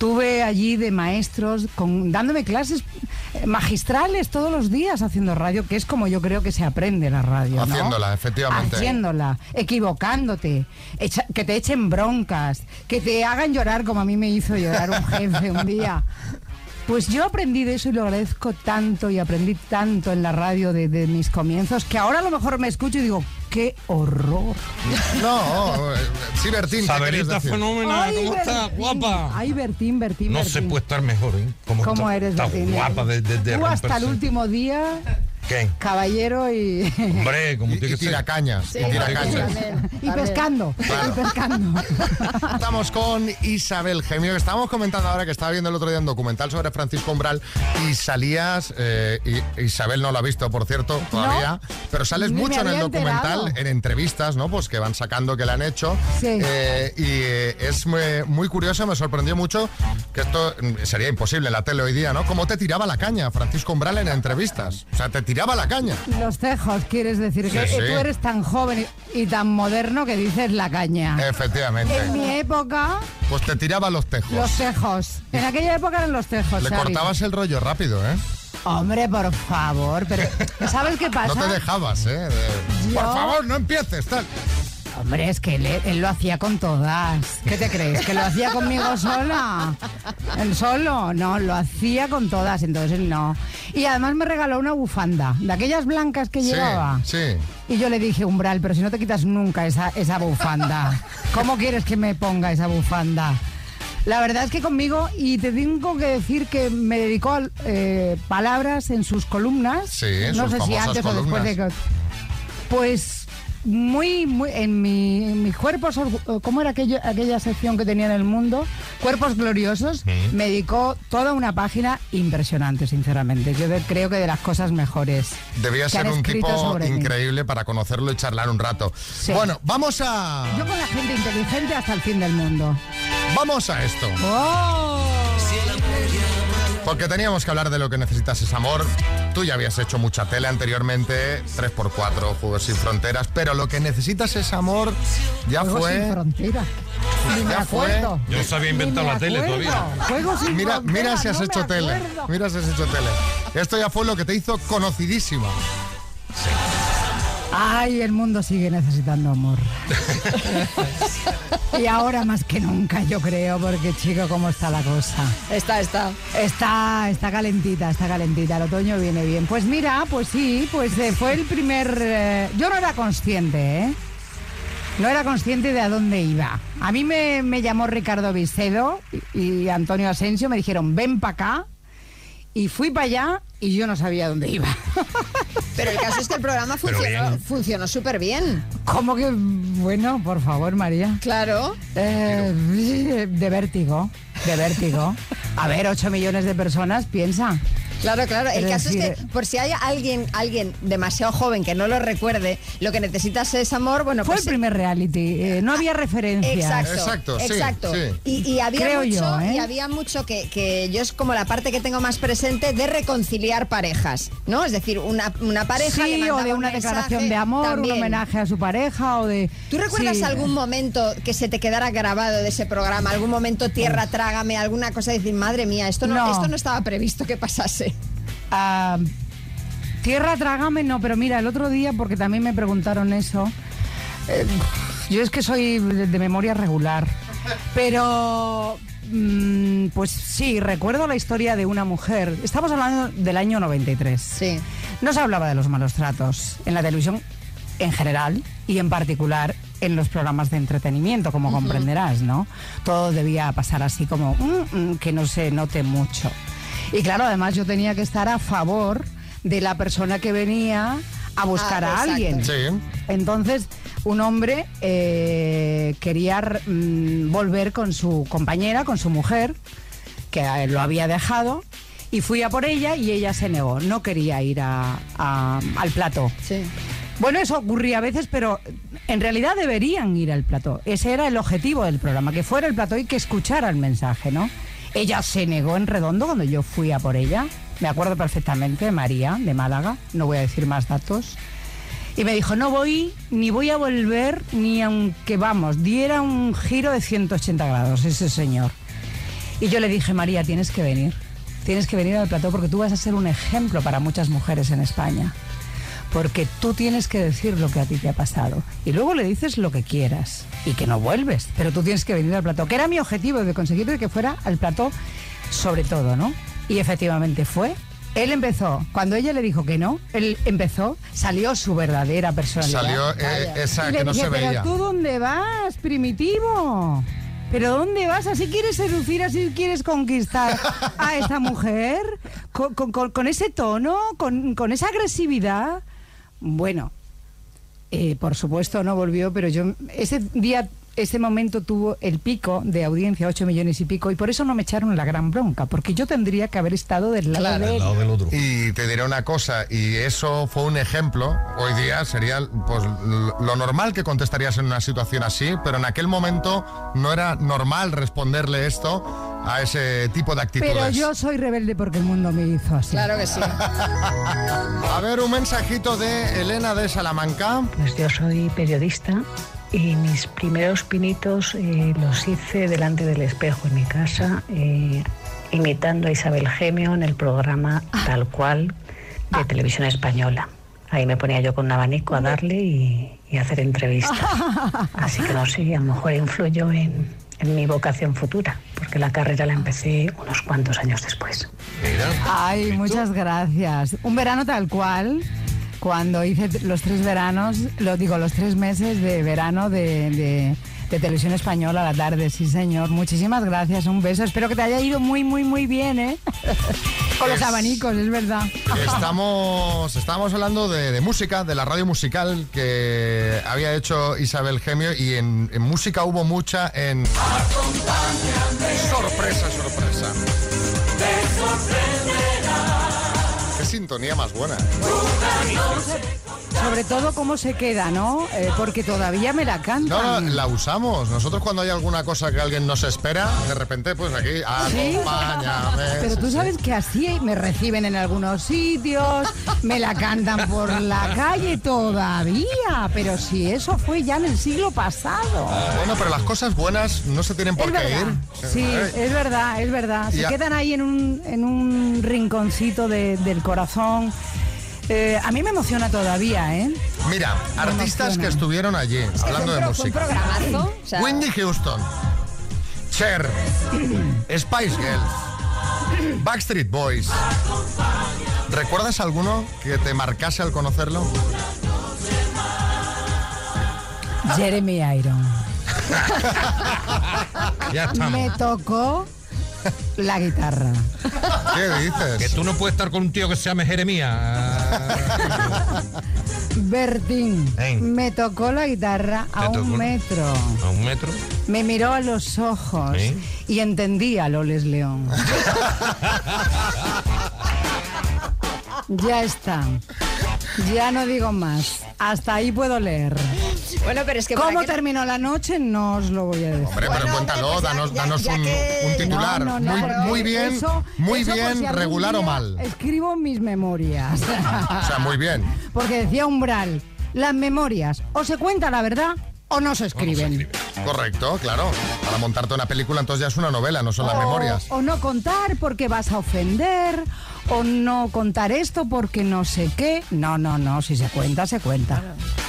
Tuve allí de maestros con, dándome clases eh, magistrales todos los días haciendo radio, que es como yo creo que se aprende la radio. ¿no? Haciéndola, efectivamente. Haciéndola, equivocándote, echa- que te echen broncas, que te hagan llorar como a mí me hizo llorar un jefe un día. Pues yo aprendí de eso y lo agradezco tanto y aprendí tanto en la radio de, de mis comienzos que ahora a lo mejor me escucho y digo, qué horror. No, eh, sí, Bertín, ¿qué Saberita fenómena, Ay, ¿cómo está? Bertín. Guapa. Ay, Bertín, Bertín, No se Bertín. puede estar mejor, ¿eh? ¿Cómo, ¿Cómo está, eres, está Bertín? guapa de, de, de Tú hasta el último día, ¿Qué? caballero y... Hombre, como Y, tiene y que ser. tiracañas, Sí, y pescando, Claro. y pescando. Estamos con Isabel Gemio, que estábamos comentando ahora que estaba viendo el otro día un documental sobre Francisco Umbral y salías, eh, y- Isabel no lo ha visto, por cierto, todavía, pero sales Ni mucho en el documental, enterado. en entrevistas, ¿no? Pues que van sacando que le han hecho. Sí. Eh, y eh, es muy, muy curioso, me sorprendió mucho que esto mm, sería imposible en la tele hoy día, ¿no? Cómo te tiraba la caña Francisco Umbral en entrevistas. O sea, te tiraba la caña. Los tejos, quieres decir que Sí, sí. tú eres tan joven y, y tan moderno que dices la caña. Efectivamente. En mi época, Pues te tiraba los tejos. los tejos. En aquella época eran los tejos. Le cortabas el rollo rápido, ¿eh? Hombre, por favor, pero ¿sabes qué pasa? No te dejabas, ¿eh? De- Por favor, no empieces, tal. Hombre, es que él, él lo hacía con todas. ¿Qué te crees? ¿Que lo hacía conmigo sola? ¿El solo? No, lo hacía con todas, entonces él no. Y además me regaló una bufanda, de aquellas blancas que Sí, llevaba. sí. Y yo le dije, Umbral, pero si no te quitas nunca esa, esa bufanda, ¿cómo quieres que me ponga esa bufanda? La verdad es que conmigo, y te tengo que decir que me dedicó eh, palabras en sus columnas. Sí, en no sus sé si antes o después de que. Pues muy, muy, en mi, en mi cuerpos, ¿cómo era aquello- aquella sección que tenía en el mundo? Cuerpos gloriosos, me dedicó toda una página impresionante, sinceramente. Yo de- creo que de las cosas mejores. Debía ser un tipo mí. increíble para conocerlo y charlar un rato. Bueno, vamos a. Yo con la gente inteligente hasta el fin del mundo. Vamos a esto. ¡Oh! Porque teníamos que hablar de lo que necesitas es amor. Tú ya habías hecho mucha tele anteriormente, 3x4, Juegos sin Fronteras, pero lo que necesitas es amor ya Juegos sin fue. frontera. Ni me Ya fue. Yo no sabía inventar Ni me la tele todavía. Juegos sin Mira, frontera, mira si has no hecho tele. Mira si has hecho tele. Esto ya fue lo que te hizo conocidísima. Ay, el mundo sigue necesitando amor. y ahora más que nunca, yo creo, porque chico, ¿cómo está la cosa? Está, está. Está, está calentita, está calentita. El otoño viene bien. Pues mira, pues sí, pues eh, fue el primer. eh, yo no era consciente, ¿eh? No era consciente de a dónde iba. A mí me, me llamó Ricardo Vicedo y, y Antonio Asensio, me dijeron, ven para acá. Y fui para allá y yo no sabía dónde iba. Pero el caso es que el programa funcionó, bien. funcionó súper bien. ¿Cómo que? Bueno, por favor, María. Claro. Eh, de vértigo, de vértigo. A ver, 8 millones de personas, piensa. Claro, claro. El Es caso es que por si hay alguien, alguien demasiado joven que no lo recuerde, lo que necesitas es amor, bueno, Fue pues el primer reality, eh, no había referencias. Exacto, Exacto, sí, exacto. sí. Y, y había Creo mucho, yo, ¿eh? y había mucho que, que yo es como la parte que tengo más presente de reconciliar parejas, ¿no? Es decir, una, una pareja le Sí, mandaba o de un una mensaje, declaración de amor, también. un homenaje a su pareja o de... ¿Tú recuerdas Sí. algún momento que se te quedara grabado de ese programa? ¿Algún momento tierra, trágame, alguna cosa de decir, madre mía, esto no, No. esto no estaba previsto que pasase? Ah, tierra, trágame, no, pero mira, el otro día, porque también me preguntaron eso, eh, yo es que soy de, de memoria regular, pero mm, pues sí, recuerdo la historia de una mujer, estamos hablando del año 93. Sí. No se hablaba de los malos tratos en la televisión en general y en particular en los programas de entretenimiento, como comprenderás, ¿no? Todo debía pasar así como mm, mm, que no se note mucho. Y claro, además yo tenía que estar a favor de la persona que venía a buscar Ah, a alguien. Sí. Entonces, un hombre eh, quería mm, volver con su compañera, con su mujer, que eh, lo había dejado, y fui a por ella y ella se negó, no quería ir a- a- al plato. Sí. Bueno, eso ocurría a veces, pero en realidad deberían ir al plató. Ese era el objetivo del programa, que fuera el plató y que escuchara el mensaje, ¿no? Ella se negó en redondo cuando yo fui a por ella. Me acuerdo perfectamente, María, de Málaga, no voy a decir más datos. Y me dijo, no voy, ni voy a volver, ni aunque vamos, diera un giro de 180 grados ese señor. Y yo le dije, María, tienes que venir. Tienes que venir al plató porque tú vas a ser un ejemplo para muchas mujeres en España. Porque tú tienes que decir lo que a ti te ha pasado. Y luego le dices lo que quieras. Y que no vuelves. Pero tú tienes que venir al plató. Que era mi objetivo de conseguir que fuera al plató sobre todo, ¿no? Y efectivamente fue. Él empezó, cuando ella le dijo que no, él empezó, salió su verdadera personalidad. Salió eh, esa Y le que no dije, se veía. Pero tú dónde vas, primitivo. ¿Pero dónde vas? ¿Así quieres seducir, así quieres conquistar a esta mujer? ¿Con, con- con- con ese tono? ¿Con, con esa agresividad? Bueno, eh, por supuesto no volvió, pero yo ese día, ese momento tuvo el pico de audiencia, 8 millones y pico, y por eso no me echaron la gran bronca, porque yo tendría que haber estado del lado de él. Y te diré una cosa, y eso fue un ejemplo. Hoy día sería pues, lo normal que contestarías en una situación así, pero en aquel momento no era normal responderle esto a ese tipo de actitudes. Pero yo soy rebelde porque el mundo me hizo así. Claro que sí. A ver, un mensajito de Elena de Salamanca. Pues yo soy periodista y mis primeros pinitos eh, los hice delante del espejo en mi casa, eh, imitando a Isabel Gemio en el programa Tal cual de televisión española. Ahí me ponía yo con un abanico a darle y, y hacer entrevistas. Así que no sé, a lo mejor influyó en, en mi vocación futura, porque la carrera la empecé unos cuantos años después. Ay, muchas gracias. Un verano tal cual, cuando hice los tres veranos, lo digo, los tres meses de verano de, de- de televisión española a la tarde, sí señor. Muchísimas gracias, un beso. Espero que te haya ido muy, muy, muy bien, ¿eh? Con los Es- abanicos, es verdad. Estamos, estábamos hablando de, de música, de la radio musical que había hecho Isabel Gemio y en, en música hubo mucha en... Sorpresa, sorpresa. Qué sintonía más buena. Sobre todo cómo se queda, ¿no? Eh, porque todavía me la cantan. no, la usamos. Nosotros cuando hay alguna cosa que alguien nos espera, de repente, pues aquí, ¿Sí? acompáñame. Pero tú Sí, sí. sabes que así me reciben en algunos sitios, me la cantan por la calle todavía, pero si eso fue ya en el siglo pasado. Bueno, pero las cosas buenas no se tienen por qué ir. Sí, es verdad, es verdad. Se Ya. quedan ahí en un, en un rinconcito de- del corazón. Eh, a mí me emociona todavía, ¿eh? Mira, artistas emociona. que estuvieron allí, hablando de música. programazo. o sea, Whitney Houston, Cher, Spice Girls, Backstreet Boys. ¿Recuerdas alguno que te marcase al conocerlo? Jeremy Iron. Ya. Me tocó la guitarra. ¿Qué dices? Que tú no puedes estar con un tío que se llame Jeremías. Bertín. Me tocó la guitarra a un metro. A un metro. Me miró a los ojos y entendí a Loles León. ya está. Ya no digo más. Hasta ahí puedo leer. Bueno, pero es que ¿Cómo que- terminó la noche? No os lo voy a decir. Hombre, pero cuéntalo, pues ya- danos, ya- danos ya un, que- un titular. No, no, no, muy, muy bien, eso- muy eso bien, si regular o mal. Escribo mis memorias. O sea, muy bien. Porque decía Umbral, las memorias o se cuenta la verdad o no se escriben. Correcto, claro. Para montarte una película entonces ya es una novela, no son las O- memorias. O no contar porque vas a ofender, o no contar esto porque no sé qué. No, no, no, si se cuenta, se cuenta.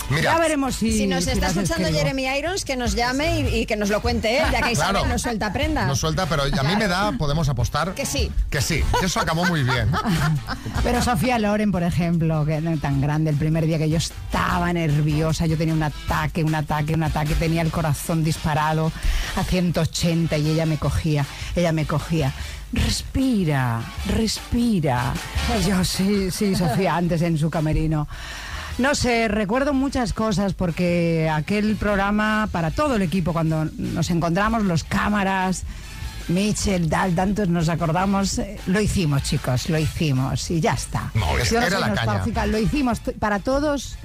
Mira. ya veremos si. Si nos si está escuchando escribo. Jeremy Irons, que nos llame y, y que nos lo cuente él, ya que Isabel Claro. no suelta prenda. No suelta, pero a mí me da, podemos apostar. Que sí. Que sí, que eso acabó muy bien. Pero Sofía Loren, por ejemplo, que no es tan grande, el primer día que yo estaba nerviosa, yo tenía un ataque, un ataque, un ataque, tenía el corazón disparado a 180 y ella me cogía, ella me cogía. Respira, respira. Y yo, sí, sí, Sofía, antes en su camerino. No sé, recuerdo muchas cosas porque aquel programa, para todo el equipo, cuando nos encontramos, los cámaras, Mitchell, Dal, tantos nos acordamos, eh, lo hicimos, chicos, lo hicimos y ya está. No, no era soy la caña. nostálgica, Lo hicimos para todos,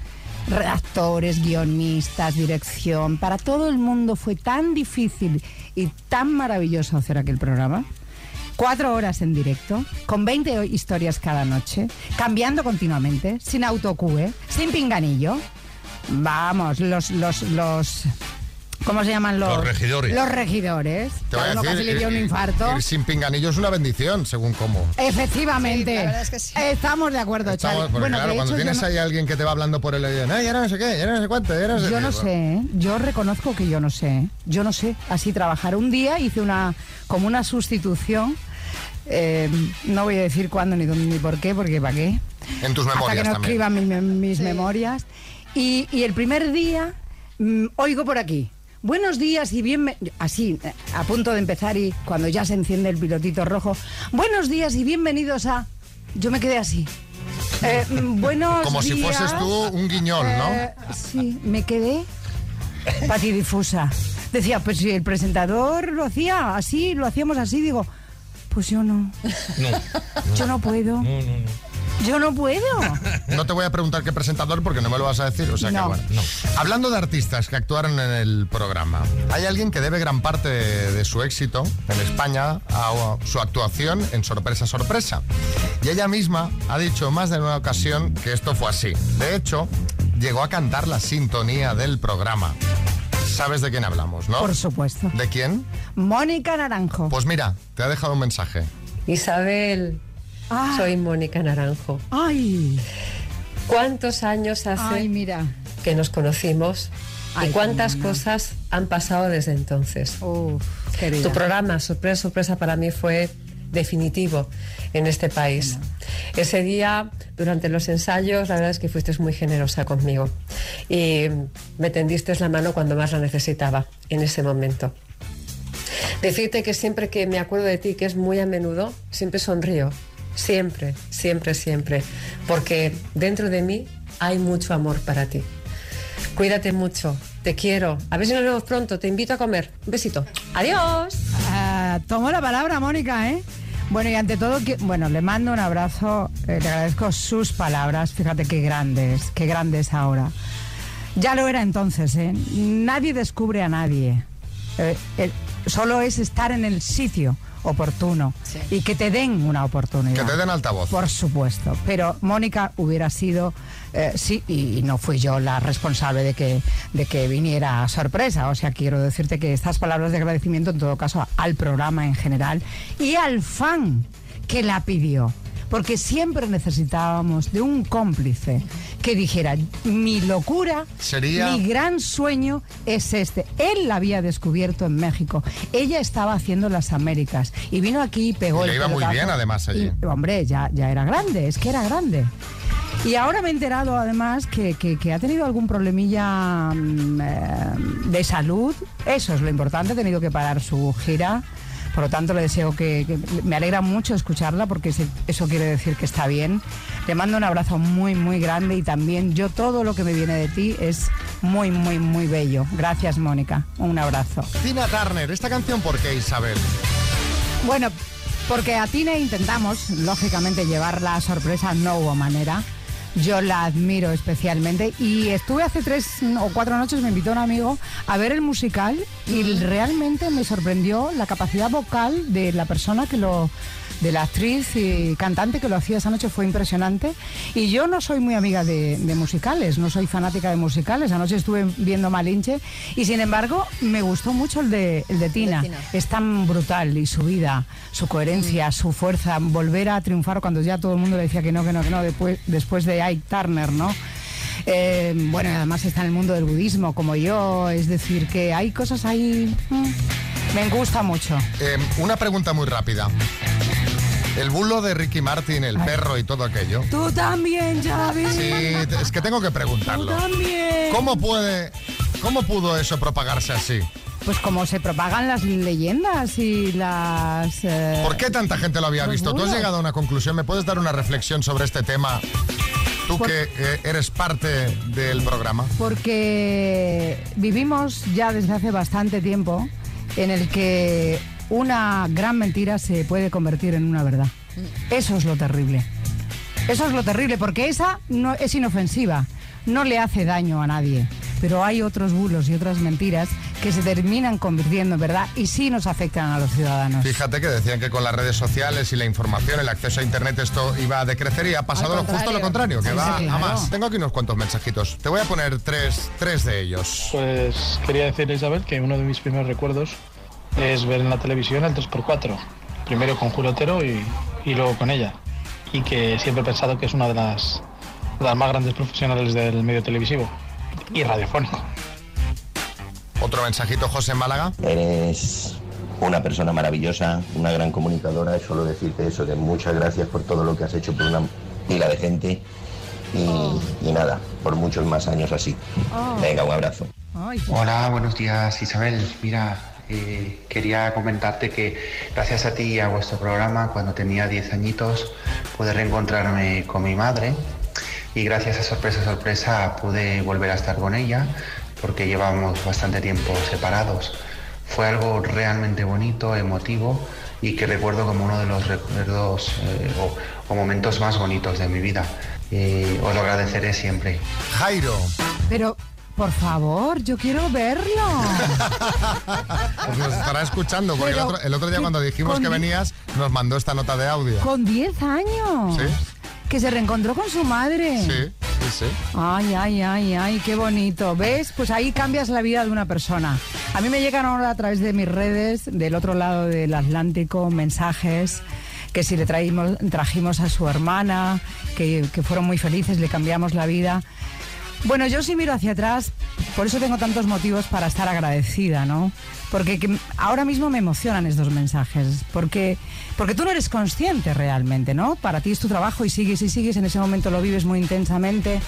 redactores, guionistas, dirección, para todo el mundo fue tan difícil y tan maravilloso hacer aquel programa. Cuatro horas en directo, con 20 historias cada noche, cambiando continuamente, sin autocue, sin pinganillo. Vamos, los, los, los, ¿cómo se llaman los? Los regidores. Los regidores. Te voy A decir, casi le dio un infarto. ir sin pinganillo es una bendición, según cómo. Efectivamente. Sí, la verdad es que sí. Estamos de acuerdo, Estamos- Bueno, claro, de cuando hecho, tienes no- ahí a alguien que te va hablando por el oído, no, ya no sé qué, ya no sé cuánto, ya no sé Yo qué". no sé, yo reconozco que yo no sé, yo no sé así trabajar. Un día hice una como una sustitución, eh, no voy a decir cuándo ni dónde ni por qué, porque ¿para qué? En tus Hasta memorias que no también. escriba mi- mi- mis memorias. Y, y el primer día mm, oigo por aquí. Buenos días y bien... Así, a punto de empezar y cuando ya se enciende el pilotito rojo. Buenos días y bienvenidos a... Yo me quedé así. Eh, buenos Como si fueses tú un guiñol, ¿no? Eh, sí, me quedé patidifusa. Decía, pues si el presentador lo hacía así, lo hacíamos así, digo, pues yo no. Yo no puedo. No, no, no. Yo no puedo. No te voy a preguntar qué presentador porque no me lo vas a decir, o sea que No. bueno. Hablando de artistas que actuaron en el programa, hay alguien que debe gran parte de, de su éxito en España a su actuación en Sorpresa Sorpresa. Y ella misma ha dicho más de una ocasión que esto fue así. De hecho, llegó a cantar la sintonía del programa. ¿Sabes de quién hablamos, no? Por supuesto. ¿De quién? Mónica Naranjo. Pues mira, te ha dejado un mensaje. Isabel, soy Mónica Naranjo. Ay. ¿Cuántos años hace Ay, mira. que nos conocimos? Ay, ¿Y cuántas cosas han pasado desde entonces? querida. Tu programa, sorpresa, sorpresa, para mí fue definitivo en este país. Ese día, durante los ensayos, la verdad es que fuiste muy generosa conmigo y me tendiste la mano cuando más la necesitaba, en ese momento. Decirte que siempre que me acuerdo de ti, que es muy a menudo, siempre sonrío. Siempre, siempre, siempre. Porque dentro de mí hay mucho amor para ti. Cuídate mucho, te quiero. A ver si nos vemos pronto, te invito a comer. Un besito. Adiós. Ah, tomo la palabra, Mónica, ¿eh? Bueno, y ante todo, bueno, le mando un abrazo, eh, le agradezco sus palabras, fíjate qué grandes, qué grandes ahora. Ya lo era entonces, ¿eh? Nadie descubre a nadie. Eh, eh, solo es estar en el sitio oportuno y que te den una oportunidad. Que te den altavoz. Por supuesto. Pero Mónica hubiera sido, eh, sí, y no fui yo la responsable de que, de que viniera a sorpresa. O sea, quiero decirte que estas palabras de agradecimiento, en todo caso, al programa en general y al fan que la pidió. Porque siempre necesitábamos de un cómplice que dijera, mi locura, Sería- mi gran sueño es este. Él la había descubierto en México. Ella estaba haciendo las Américas y vino aquí y pegó Y le el iba muy bien, además, allí. Y, hombre, ya, ya era grande, es que era grande. Y ahora me he enterado además que, que- que ha tenido algún problemilla mm, eh, de salud. Eso es lo importante, ha tenido que parar su gira. Por lo tanto, le deseo que, que- me alegra mucho escucharla porque eso quiere decir que está bien. Le mando un abrazo muy, muy grande y también yo todo lo que me viene de ti es muy, muy, muy bello. Gracias, Mónica. Un abrazo. Tina Turner, ¿esta canción por qué, Isabel? Bueno, porque a Tina intentamos, lógicamente, llevarla a sorpresa, no hubo manera. Yo la admiro especialmente y estuve hace tres o cuatro noches, me invitó un amigo a ver el musical y realmente me sorprendió la capacidad vocal de la persona que lo de la actriz y cantante que lo hacía esa noche fue impresionante y yo no soy muy amiga de, de musicales, no soy fanática de musicales, anoche estuve viendo Malinche y sin embargo me gustó mucho el de, el de Tina. Tina. Es tan brutal y su vida, su coherencia, su fuerza, volver a triunfar cuando ya todo el mundo le decía que no, que no, que no, después, después de Ike Turner, ¿no? Eh, bueno, además está en el mundo del budismo como yo, es decir, que hay cosas ahí... mm, me gusta mucho. Eh, una pregunta muy rápida. El bulo de Ricky Martin, el perro y todo aquello. Tú también, Xavi. Sí, es que tengo que Tú preguntarlo. también. ¿Cómo puede, cómo pudo eso propagarse así? Pues como se propagan las leyendas y las... eh, ¿Por qué tanta gente lo había visto? ¿Tú has llegado a una conclusión? ¿Me puedes dar una reflexión sobre este tema? Tú Por- que eh, eres parte del programa. Porque vivimos ya desde hace bastante tiempo en el que una gran mentira se puede convertir en una verdad. Eso es lo terrible. Eso es lo terrible, porque esa no es inofensiva, no le hace daño a nadie. Pero hay otros bulos y otras mentiras que se terminan convirtiendo en verdad y sí nos afectan a los ciudadanos. Fíjate que decían que con las redes sociales y la información, el acceso a internet, esto iba a decrecer y ha pasado lo justo lo contrario. que Sí, va sí, a más. Tengo aquí unos cuantos mensajitos. Te voy a poner tres, tres de ellos. Pues quería decirle a Isabel que uno de mis primeros recuerdos es ver en la televisión el 2x4. Primero con Julio Otero y, y luego con ella. Y que siempre he pensado que es una de las, de las más grandes profesionales del medio televisivo y radiofónico. Otro mensajito, José en Málaga. Eres una persona maravillosa, una gran comunicadora. Y solo decirte eso, que muchas gracias por todo lo que has hecho por una pila de gente. Y, y nada, por muchos más años así. Oh. Venga, un abrazo. Ay. Hola, buenos días Isabel. Mira, eh, quería comentarte que gracias a ti y a vuestro programa, cuando tenía 10 añitos, pude reencontrarme con mi madre y gracias a sorpresa, sorpresa, pude volver a estar con ella porque llevábamos bastante tiempo separados. Fue algo realmente bonito, emotivo y que recuerdo como uno de los recuerdos eh, o, o momentos más bonitos de mi vida. Eh, os lo agradeceré siempre. Jairo. Pero, por favor, yo quiero verlo. Pues nos estará escuchando, porque el otro, el otro día ¿qué- cuando dijimos que venías, nos mandó esta nota de audio. Con 10 años. Sí. Que se reencontró con su madre. Sí, sí, sí. Ay, ay, ay, ay, qué bonito. ¿Ves? Pues ahí cambias la vida de una persona. A mí me llegan ahora a través de mis redes, del otro lado del Atlántico, mensajes que si le traímos, trajimos a su hermana, que, que fueron muy felices, le cambiamos la vida. Bueno, yo sí miro hacia atrás, por eso tengo tantos motivos para estar agradecida, ¿no? Porque que- ahora mismo me emocionan estos mensajes, porque, porque tú no eres consciente realmente, ¿no? Para ti es tu trabajo y sigues y sigues, en ese momento lo vives muy intensamente,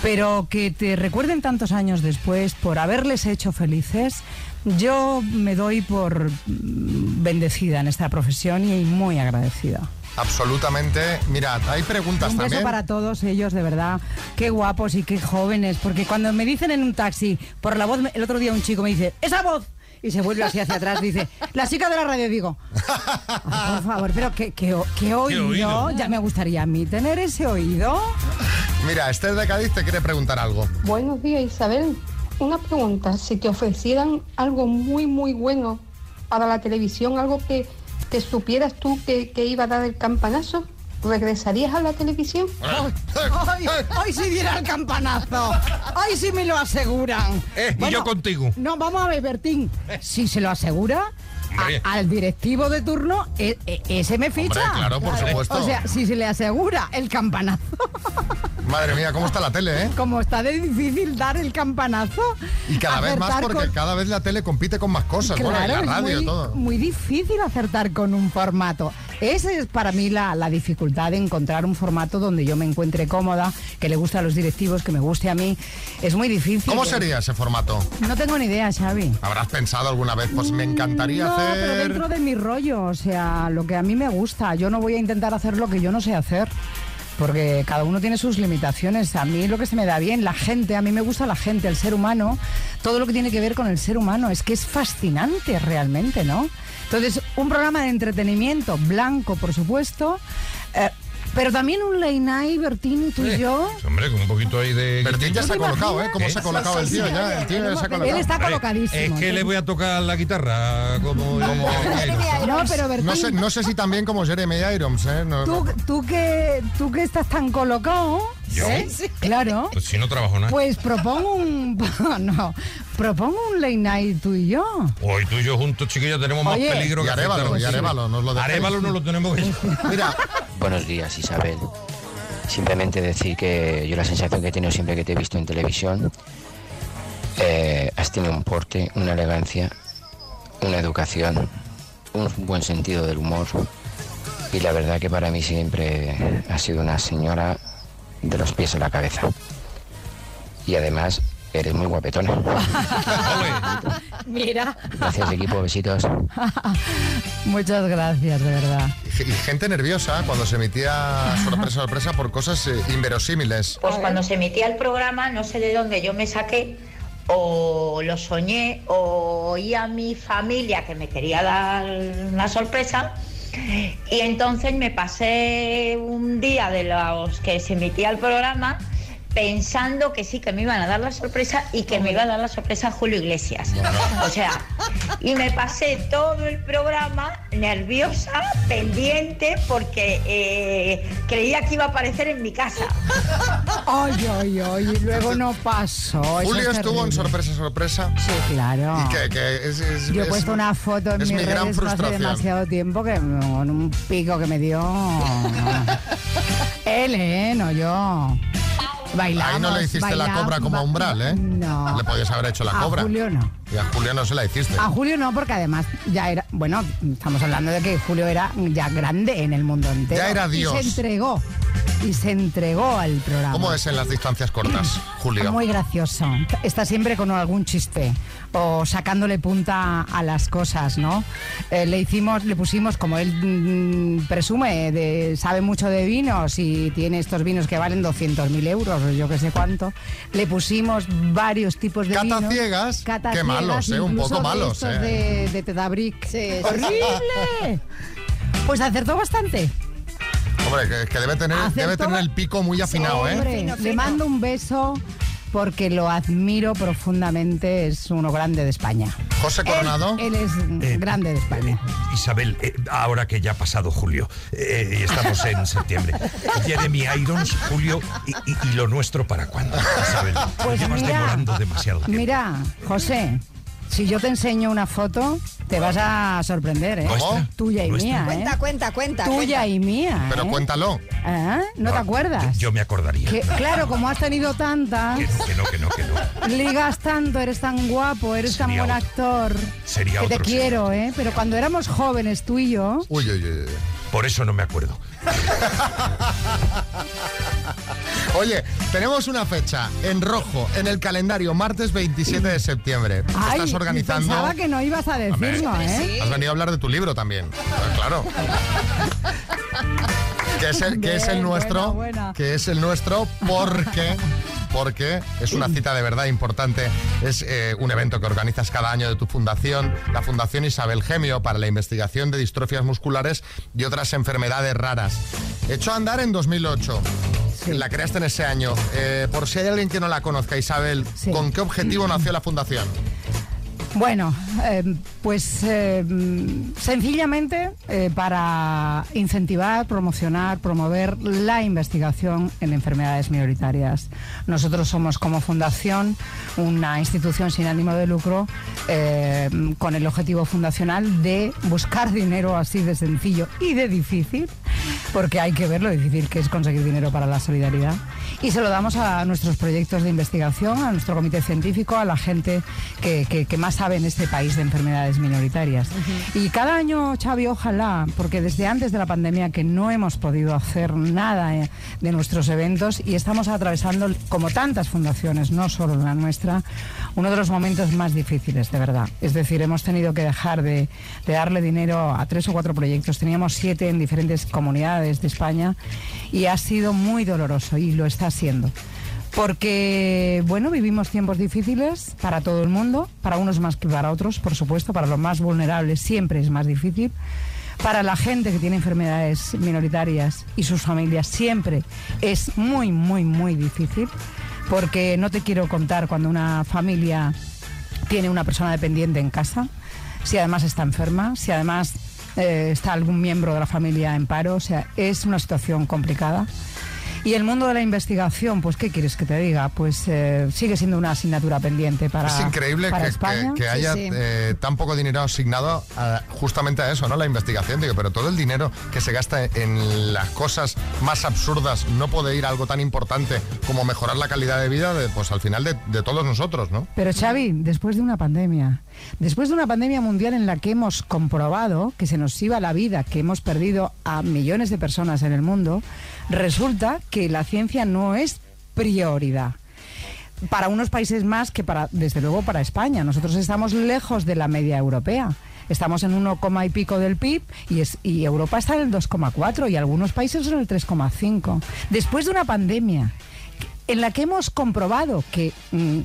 pero que te recuerden tantos años después por haberles hecho felices, yo me doy por mm, bendecida en esta profesión y muy agradecida. Absolutamente. Mirad, hay preguntas Un beso también. para todos ellos, de verdad. Qué guapos y qué jóvenes. Porque cuando me dicen en un taxi, por la voz, el otro día un chico me dice, ¡esa voz! Y se vuelve así hacia atrás, dice, la chica de la radio, digo. "Ay, por favor, pero qué, qué, qué oído. oído? Ya me gustaría a mí tener ese oído. Mira, Esther de Cádiz te quiere preguntar algo. Buenos días, Isabel. Una pregunta, si te ofrecieran algo muy, muy bueno para la televisión, algo que, que supieras tú que, que iba a dar el campanazo, ¿regresarías a la televisión? ¡Ay, ay, si diera el campanazo! ¡Ay, si me lo aseguran! Eh, y Bueno, yo contigo. No, vamos a ver, Bertín. Si se lo asegura, a- al directivo de turno, e- e- ese me ficha. Hombre, claro, por supuesto. O sea, si se le asegura el campanazo, Madre mía, ¿cómo está la tele, eh? como está de difícil dar el campanazo. Y cada vez más porque con- cada vez la tele compite con más cosas, bueno, y la es radio muy, y todo. muy difícil acertar con un formato. Esa es para mí la, la dificultad de encontrar un formato donde yo me encuentre cómoda, que le guste a los directivos, que me guste a mí. Es muy difícil. ¿Cómo sería ese formato? No tengo ni idea, Xavi. ¿Habrás pensado alguna vez? Pues me encantaría No, hacer... pero dentro de mi rollo, o sea, lo que a mí me gusta. Yo no voy a intentar hacer lo que yo no sé hacer. Porque cada uno tiene sus limitaciones. A mí lo que se me da bien, la gente, a mí me gusta la gente, el ser humano, todo lo que tiene que ver con el ser humano. Es que es fascinante realmente, ¿no? Entonces, un programa de entretenimiento, blanco, por supuesto, eh, pero también un night, Bertín, tú y yo. Hombre, con un poquito ahí de... Bertín ya se ha colocado, ¿eh? ¿Cómo se ha colocado el tío ya? El tío ya se ha colocado. Él está colocadísimo. Es que le voy a tocar la guitarra como... No, pero Bertín, No sé, no sé si también como Jeremy Irons, ¿eh? No, tú, no. tú, que, tú que estás tan colocado, ¿Yo? ¿eh? Claro. Pues si no trabajo nada. Pues propongo un. No, propongo un late night tú y yo. Hoy tú y yo juntos, chiquillos, tenemos más peligro Y que Arévalo, afectarnos. y Arévalo, nos lo dejéis. Arévalo no lo tenemos que... Mira, Buenos días, Isabel. Simplemente decir que yo la sensación que he tenido siempre que te he visto en televisión, eh, has tenido un porte, una elegancia, una educación, un buen sentido del humor y la verdad que para mí siempre has sido una señora de los pies a la cabeza. Y además eres muy guapetona. Mira. Gracias equipo, besitos. Muchas gracias, de verdad. y gente nerviosa cuando se emitía sorpresa, sorpresa por cosas eh, inverosímiles. Pues cuando se emitía el programa, no sé de dónde yo me saqué, o lo soñé, o oí a mi familia que me quería dar una sorpresa. Y entonces me pasé un día de los que se emitía el programa pensando que sí, que me iban a dar la sorpresa y que me iba a dar la sorpresa Julio Iglesias. O sea, y me pasé todo el programa nerviosa, pendiente, porque eh, creía que iba a aparecer en mi casa. Ay, ay, ay. y Luego no pasó. Julio es estuvo en sorpresa, sorpresa. Sí, claro. Y que, que es, es- Yo he es- puesto una foto en es mis mi gran redes hace demasiado tiempo que con un pico que me dio. Él, ¿eh? No yo. Bailamos. Ahí no le hiciste la cobra como a umbral, ¿eh? No. Le podías haber hecho la A cobra. Julio no. Y a Julio no se la hiciste. A Julio no, porque además ya era, bueno, estamos hablando de que Julio era ya grande en el mundo entero. Ya era Dios. Y se entregó. Y se entregó al programa. ¿Cómo es en las distancias cortas, Julio? Muy gracioso. Está siempre con algún chiste o sacándole punta a las cosas, ¿no? Eh, le hicimos, le pusimos, como él mm, presume, de, sabe mucho de vinos y tiene estos vinos que valen 200.000 euros o yo que sé cuánto, le pusimos varios tipos de Cata vinos. ciegas, Cata qué ciegas, malos, ¿eh? Un poco malos, ¿eh? De, de Tedabric. sí. ¡Horrible! Pues acertó bastante. Hombre, que, que debe tener, debe tener el pico muy afinado, ¿eh? Hombre, Fino, le mando un beso porque lo admiro profundamente, es uno grande de España. José Coronado. Él, él es Eh, grande de España. Isabel, eh, ahora que ya ha pasado julio eh, y estamos en septiembre, Jeremy Irons, Julio, y, y- y lo nuestro para cuándo? Isabel, Pues llevas mira, demorando demasiado tiempo. Mira, José, si yo te enseño una foto, te vas a sorprender, ¿eh? ¿Cómo? Tuya y ¿Nuestra? mía, ¿eh? Cuenta, cuenta, cuenta. Tuya cuenta. y mía. Pero ¿eh? cuéntalo. ¿Ah? ¿No te acuerdas? Yo me acordaría. Que, claro, como has tenido tantas, Que no, que no, que no, que no. ligas tanto, eres tan guapo, eres tan buen otro. actor. Sería que te otro, quiero, ¿eh? Pero cuando éramos jóvenes, tú y yo, Uy, uy, uy. uy. Por eso no me acuerdo. Oye, tenemos una fecha en rojo en el calendario, martes 27 de septiembre. Ay, Estás organizando. pensaba que no ibas a decirlo, ¿eh? Has venido a hablar de tu libro también. Pues claro. que es el, que es el nuestro. buena, buena. Que es el nuestro porque. Porque es una cita de verdad importante. Es eh, un evento que organizas cada año de tu fundación, la Fundación Isabel Gemio, para la investigación de distrofias musculares y otras enfermedades raras. Echó a andar en 2008. La creaste en ese año. Eh, por si hay alguien que no la conozca, Isabel, Sí. ¿con qué objetivo nació la fundación? Bueno, eh, pues eh, sencillamente eh, para incentivar, promocionar, promover la investigación en enfermedades minoritarias. Nosotros somos como fundación una institución sin ánimo de lucro con el objetivo fundacional de buscar dinero así de sencillo y de difícil, porque hay que ver lo difícil que es conseguir dinero para la solidaridad. Y se lo damos a nuestros proyectos de investigación, a nuestro comité científico, a la gente que, que- que más sabe en este país de enfermedades minoritarias. Y cada año, Xavi, ojalá, porque desde antes de la pandemia que no hemos podido hacer nada eh, de nuestros eventos y estamos atravesando, como tantas fundaciones, no solo la nuestra, uno de los momentos más difíciles, de verdad. Es decir, hemos tenido que dejar de, de darle dinero a tres o cuatro proyectos. Teníamos siete en diferentes comunidades de España y ha sido muy doloroso y lo está siendo. Porque, bueno, vivimos tiempos difíciles para todo el mundo, para unos más que para otros, por supuesto, para los más vulnerables siempre es más difícil. Para la gente que tiene enfermedades minoritarias y sus familias siempre es muy, muy, muy difícil. Porque no te quiero contar cuando una familia tiene una persona dependiente en casa, si además está enferma, si además eh, está algún miembro de la familia en paro, o sea, es una situación complicada. Y el mundo de la investigación, pues, ¿qué quieres que te diga? Pues eh, sigue siendo una asignatura pendiente para, es increíble para que, España. que- que haya Sí, sí. eh, tan poco dinero asignado a- justamente a eso, ¿no? La investigación. Digo, pero todo el dinero que se gasta en las cosas más absurdas no puede ir a algo tan importante como mejorar la calidad de vida de, pues al final de, de todos nosotros, ¿no? Pero Xavi, después de una pandemia, después de una pandemia mundial en la que hemos comprobado que se nos iba la vida, que hemos perdido a millones de personas en el mundo, resulta que la ciencia no es prioridad. Para unos países más que para, desde luego, para España. Nosotros estamos lejos de la media europea. Estamos en 1, coma y pico del PIB y, es, y Europa está en el 2,4 y algunos países en el 3,5. Después de una pandemia en la que hemos comprobado que mm,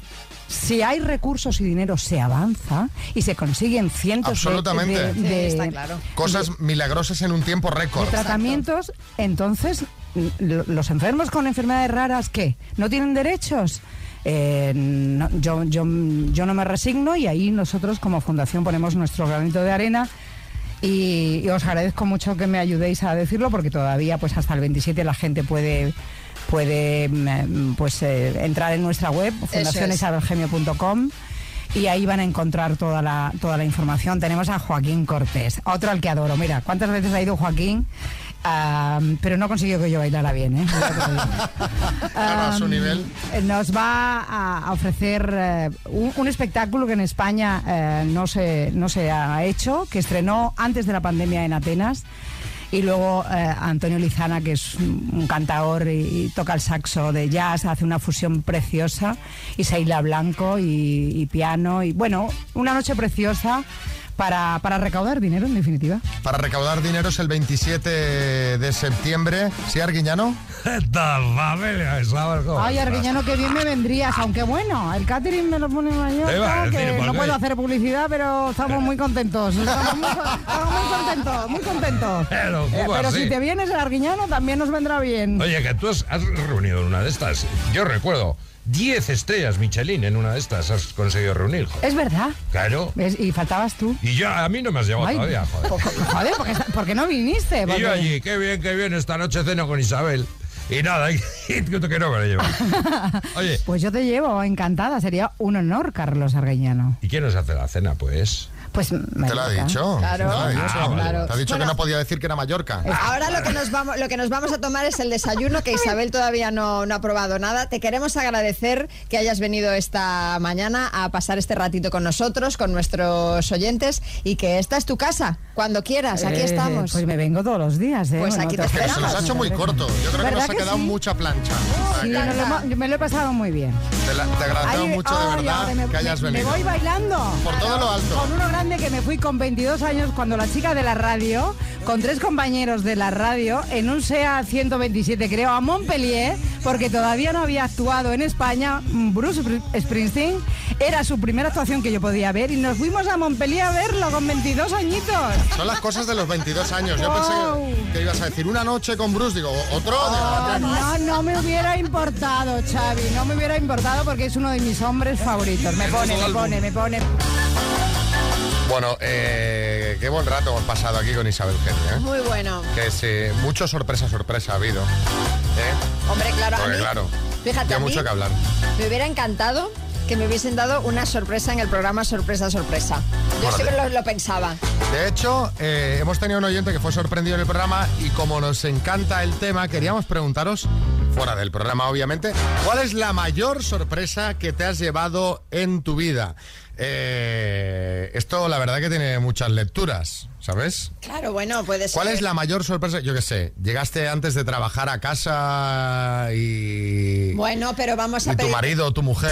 si hay recursos y dinero se avanza y se consiguen cientos de- Absolutamente. de, de- Sí, está claro. Cosas milagrosas en un tiempo de récord. tratamientos, entonces los enfermos con enfermedades raras ¿qué? ¿No tienen derechos? Eh, no, yo, yo, yo no me resigno y ahí nosotros como fundación ponemos nuestro granito de arena y, y os agradezco mucho que me ayudéis a decirlo porque todavía pues hasta el 27 la gente puede puede mm, pues eh, entrar en nuestra web fundacionisabelgemio.com y ahí van a encontrar toda la, toda la información. Tenemos a Joaquín Cortés, otro al que adoro. Mira, ¿cuántas veces ha ido Joaquín? Ah, pero no consiguió que yo bailara bien, ¿eh? A su nivel. Nos va a ofrecer eh, un, un espectáculo que en España eh, no, se, no se ha hecho, que estrenó antes de la pandemia en Atenas. Y luego eh, Antonio Lizana, que es un un cantador y, y toca el saxo de jazz, hace una fusión preciosa. Y Seila Blanco y, y piano. Y bueno, una noche preciosa para, para recaudar dinero, en definitiva. Para recaudar dinero es el 27 de septiembre. ¿Sí, Arguiñano? ¿Qué Ay? Arguiñano, que bien me vendrías, aunque bueno, el catering me lo pone mayor, que ¿por no qué? puedo hacer publicidad, pero estamos muy contentos. Estamos muy, estamos muy contentos, muy contentos. Pero, Eh, ¿cómo pero si te vienes el Arguiñano también nos vendrá bien. Oye, que tú has, has reunido una de estas. Yo recuerdo 10 estrellas Michelin en una de estas has conseguido reunir. joder. Es verdad. Claro. ¿Ves? Y faltabas tú. Y yo, a mí no me has llevado Ay, todavía, joder. po- Joder, ¿por qué, por qué no viniste? Y Porque- yo allí, qué bien, qué bien, esta noche ceno con Isabel. Y nada, y, y que no me lo llevo. Oye, Pues yo te llevo, encantada. Sería un honor, Carlos Arguiñano. ¿y quién nos hace la cena, pues? Pues me Te lo ha dicho. Claro, te ha dicho. Ah, claro. Te ha dicho Bueno. que no podía decir que era Mallorca. Ahora lo que, nos vamos, lo que nos vamos a tomar es el desayuno, que Isabel todavía no, no ha probado nada. Te queremos agradecer que hayas venido esta mañana a pasar este ratito con nosotros, con nuestros oyentes, y que esta es tu casa, cuando quieras, aquí Eh, estamos. Pues me vengo todos los días, ¿eh? Pues Bueno, aquí te te Pero se esperamos. nos ha hecho muy corto. Yo creo que ¿Verdad nos ha que quedado sí? mucha plancha. Sí, nos lo me lo he pasado muy bien. te, la- te agradecemos Ay, mucho de ay, verdad ahora me- que hayas me- venido. Me voy bailando. Por todo lo alto. Con uno grande que me fui con 22 años cuando la chica de la radio, con tres compañeros de la radio, en un SEA 127 creo, a Montpellier, porque todavía no había actuado en España, Bruce Spr- Springsteen, era su primera actuación que yo podía ver y nos fuimos a Montpellier a verlo con 22 añitos. Son las cosas de los 22 años. Yo Wow. pensé que ibas a decir una noche con Bruce. Digo, otro. Oh, no, no me hubiera importado, Xavi, no me hubiera importado porque es uno de mis hombres favoritos. Me pone, me pone, me pone. Bueno, eh, qué buen rato hemos pasado aquí con Isabel Genio, ¿eh? Muy bueno. Que eh, mucho sorpresa, sorpresa ha habido. ¿eh? Hombre, claro, a Porque mí, claro, fíjate, hay a mí mucho que hablar. me hubiera encantado que me hubiesen dado una sorpresa en el programa Sorpresa, Sorpresa. Yo Bueno, siempre lo pensaba. De hecho, eh, hemos tenido un oyente que fue sorprendido en el programa y como nos encanta el tema, queríamos preguntaros, fuera del programa obviamente, ¿cuál es la mayor sorpresa que te has llevado en tu vida? Eh, esto la verdad que tiene muchas lecturas, ¿sabes? Claro, bueno, puede ser. ¿Cuál es la mayor sorpresa? Yo qué sé, llegaste antes de trabajar a casa y... Bueno, pero vamos a y tu pedir... marido tu mujer.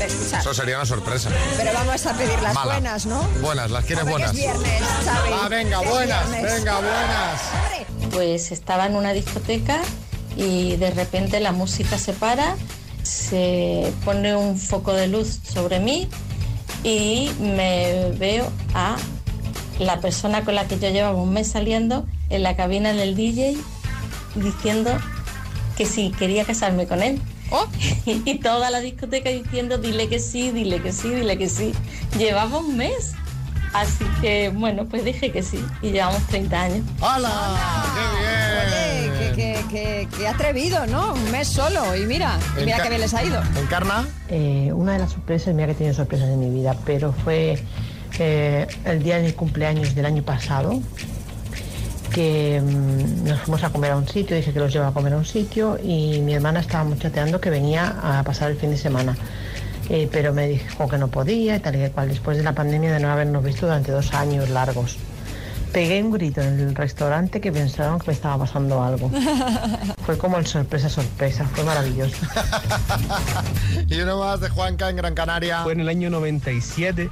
Escucha, Eso sería una sorpresa. pero vamos a pedir las Mala. buenas, ¿no? Buenas, las quieres Hombre, que buenas. es viernes, Xavi. Ah, venga, buenas, viernes. venga, buenas. Pues estaba en una discoteca y de repente la música se para, se pone un foco de luz sobre mí y me veo a la persona con la que yo llevaba un mes saliendo en la cabina del DJ diciendo que si quería casarme con él. Y, y toda la discoteca diciendo dile que sí, dile que sí, dile que sí. Llevaba un mes. Así que bueno, pues dije que sí y llevamos 30 años. ¡Hala! Oye, que, que, que, que atrevido, ¿no? Un mes solo y mira, y mira que bien les ha ido. ¿Encarna? Eh, una de las sorpresas, mira que he tenido sorpresas en mi vida, pero fue eh, el día de mi cumpleaños del año pasado, que mm, nos fuimos a comer a un sitio, dije que los llevo a comer a un sitio y mi hermana estaba chateando que venía a pasar el fin de semana. Eh, pero me dijo que no podía y tal y que cual, después de la pandemia de no habernos visto durante dos años largos. Pegué un grito en el restaurante que pensaron que me estaba pasando algo. Fue como el sorpresa, sorpresa, fue maravilloso. y uno más de Juanca en Gran Canaria. Fue en el año 97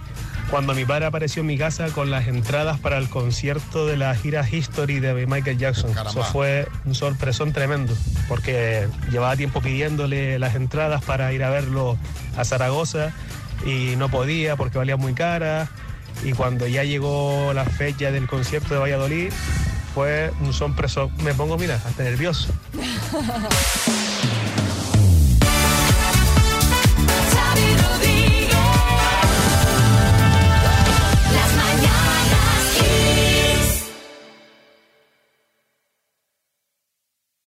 cuando mi padre apareció en mi casa con las entradas para el concierto de la gira History de Michael Jackson. Eso fue un sorpresón tremendo, porque llevaba tiempo pidiéndole las entradas para ir a verlo a Zaragoza y no podía porque valía muy cara. Y cuando ya llegó la fecha del concierto de Valladolid, fue un sorpresón. Me pongo, mira, hasta nervioso.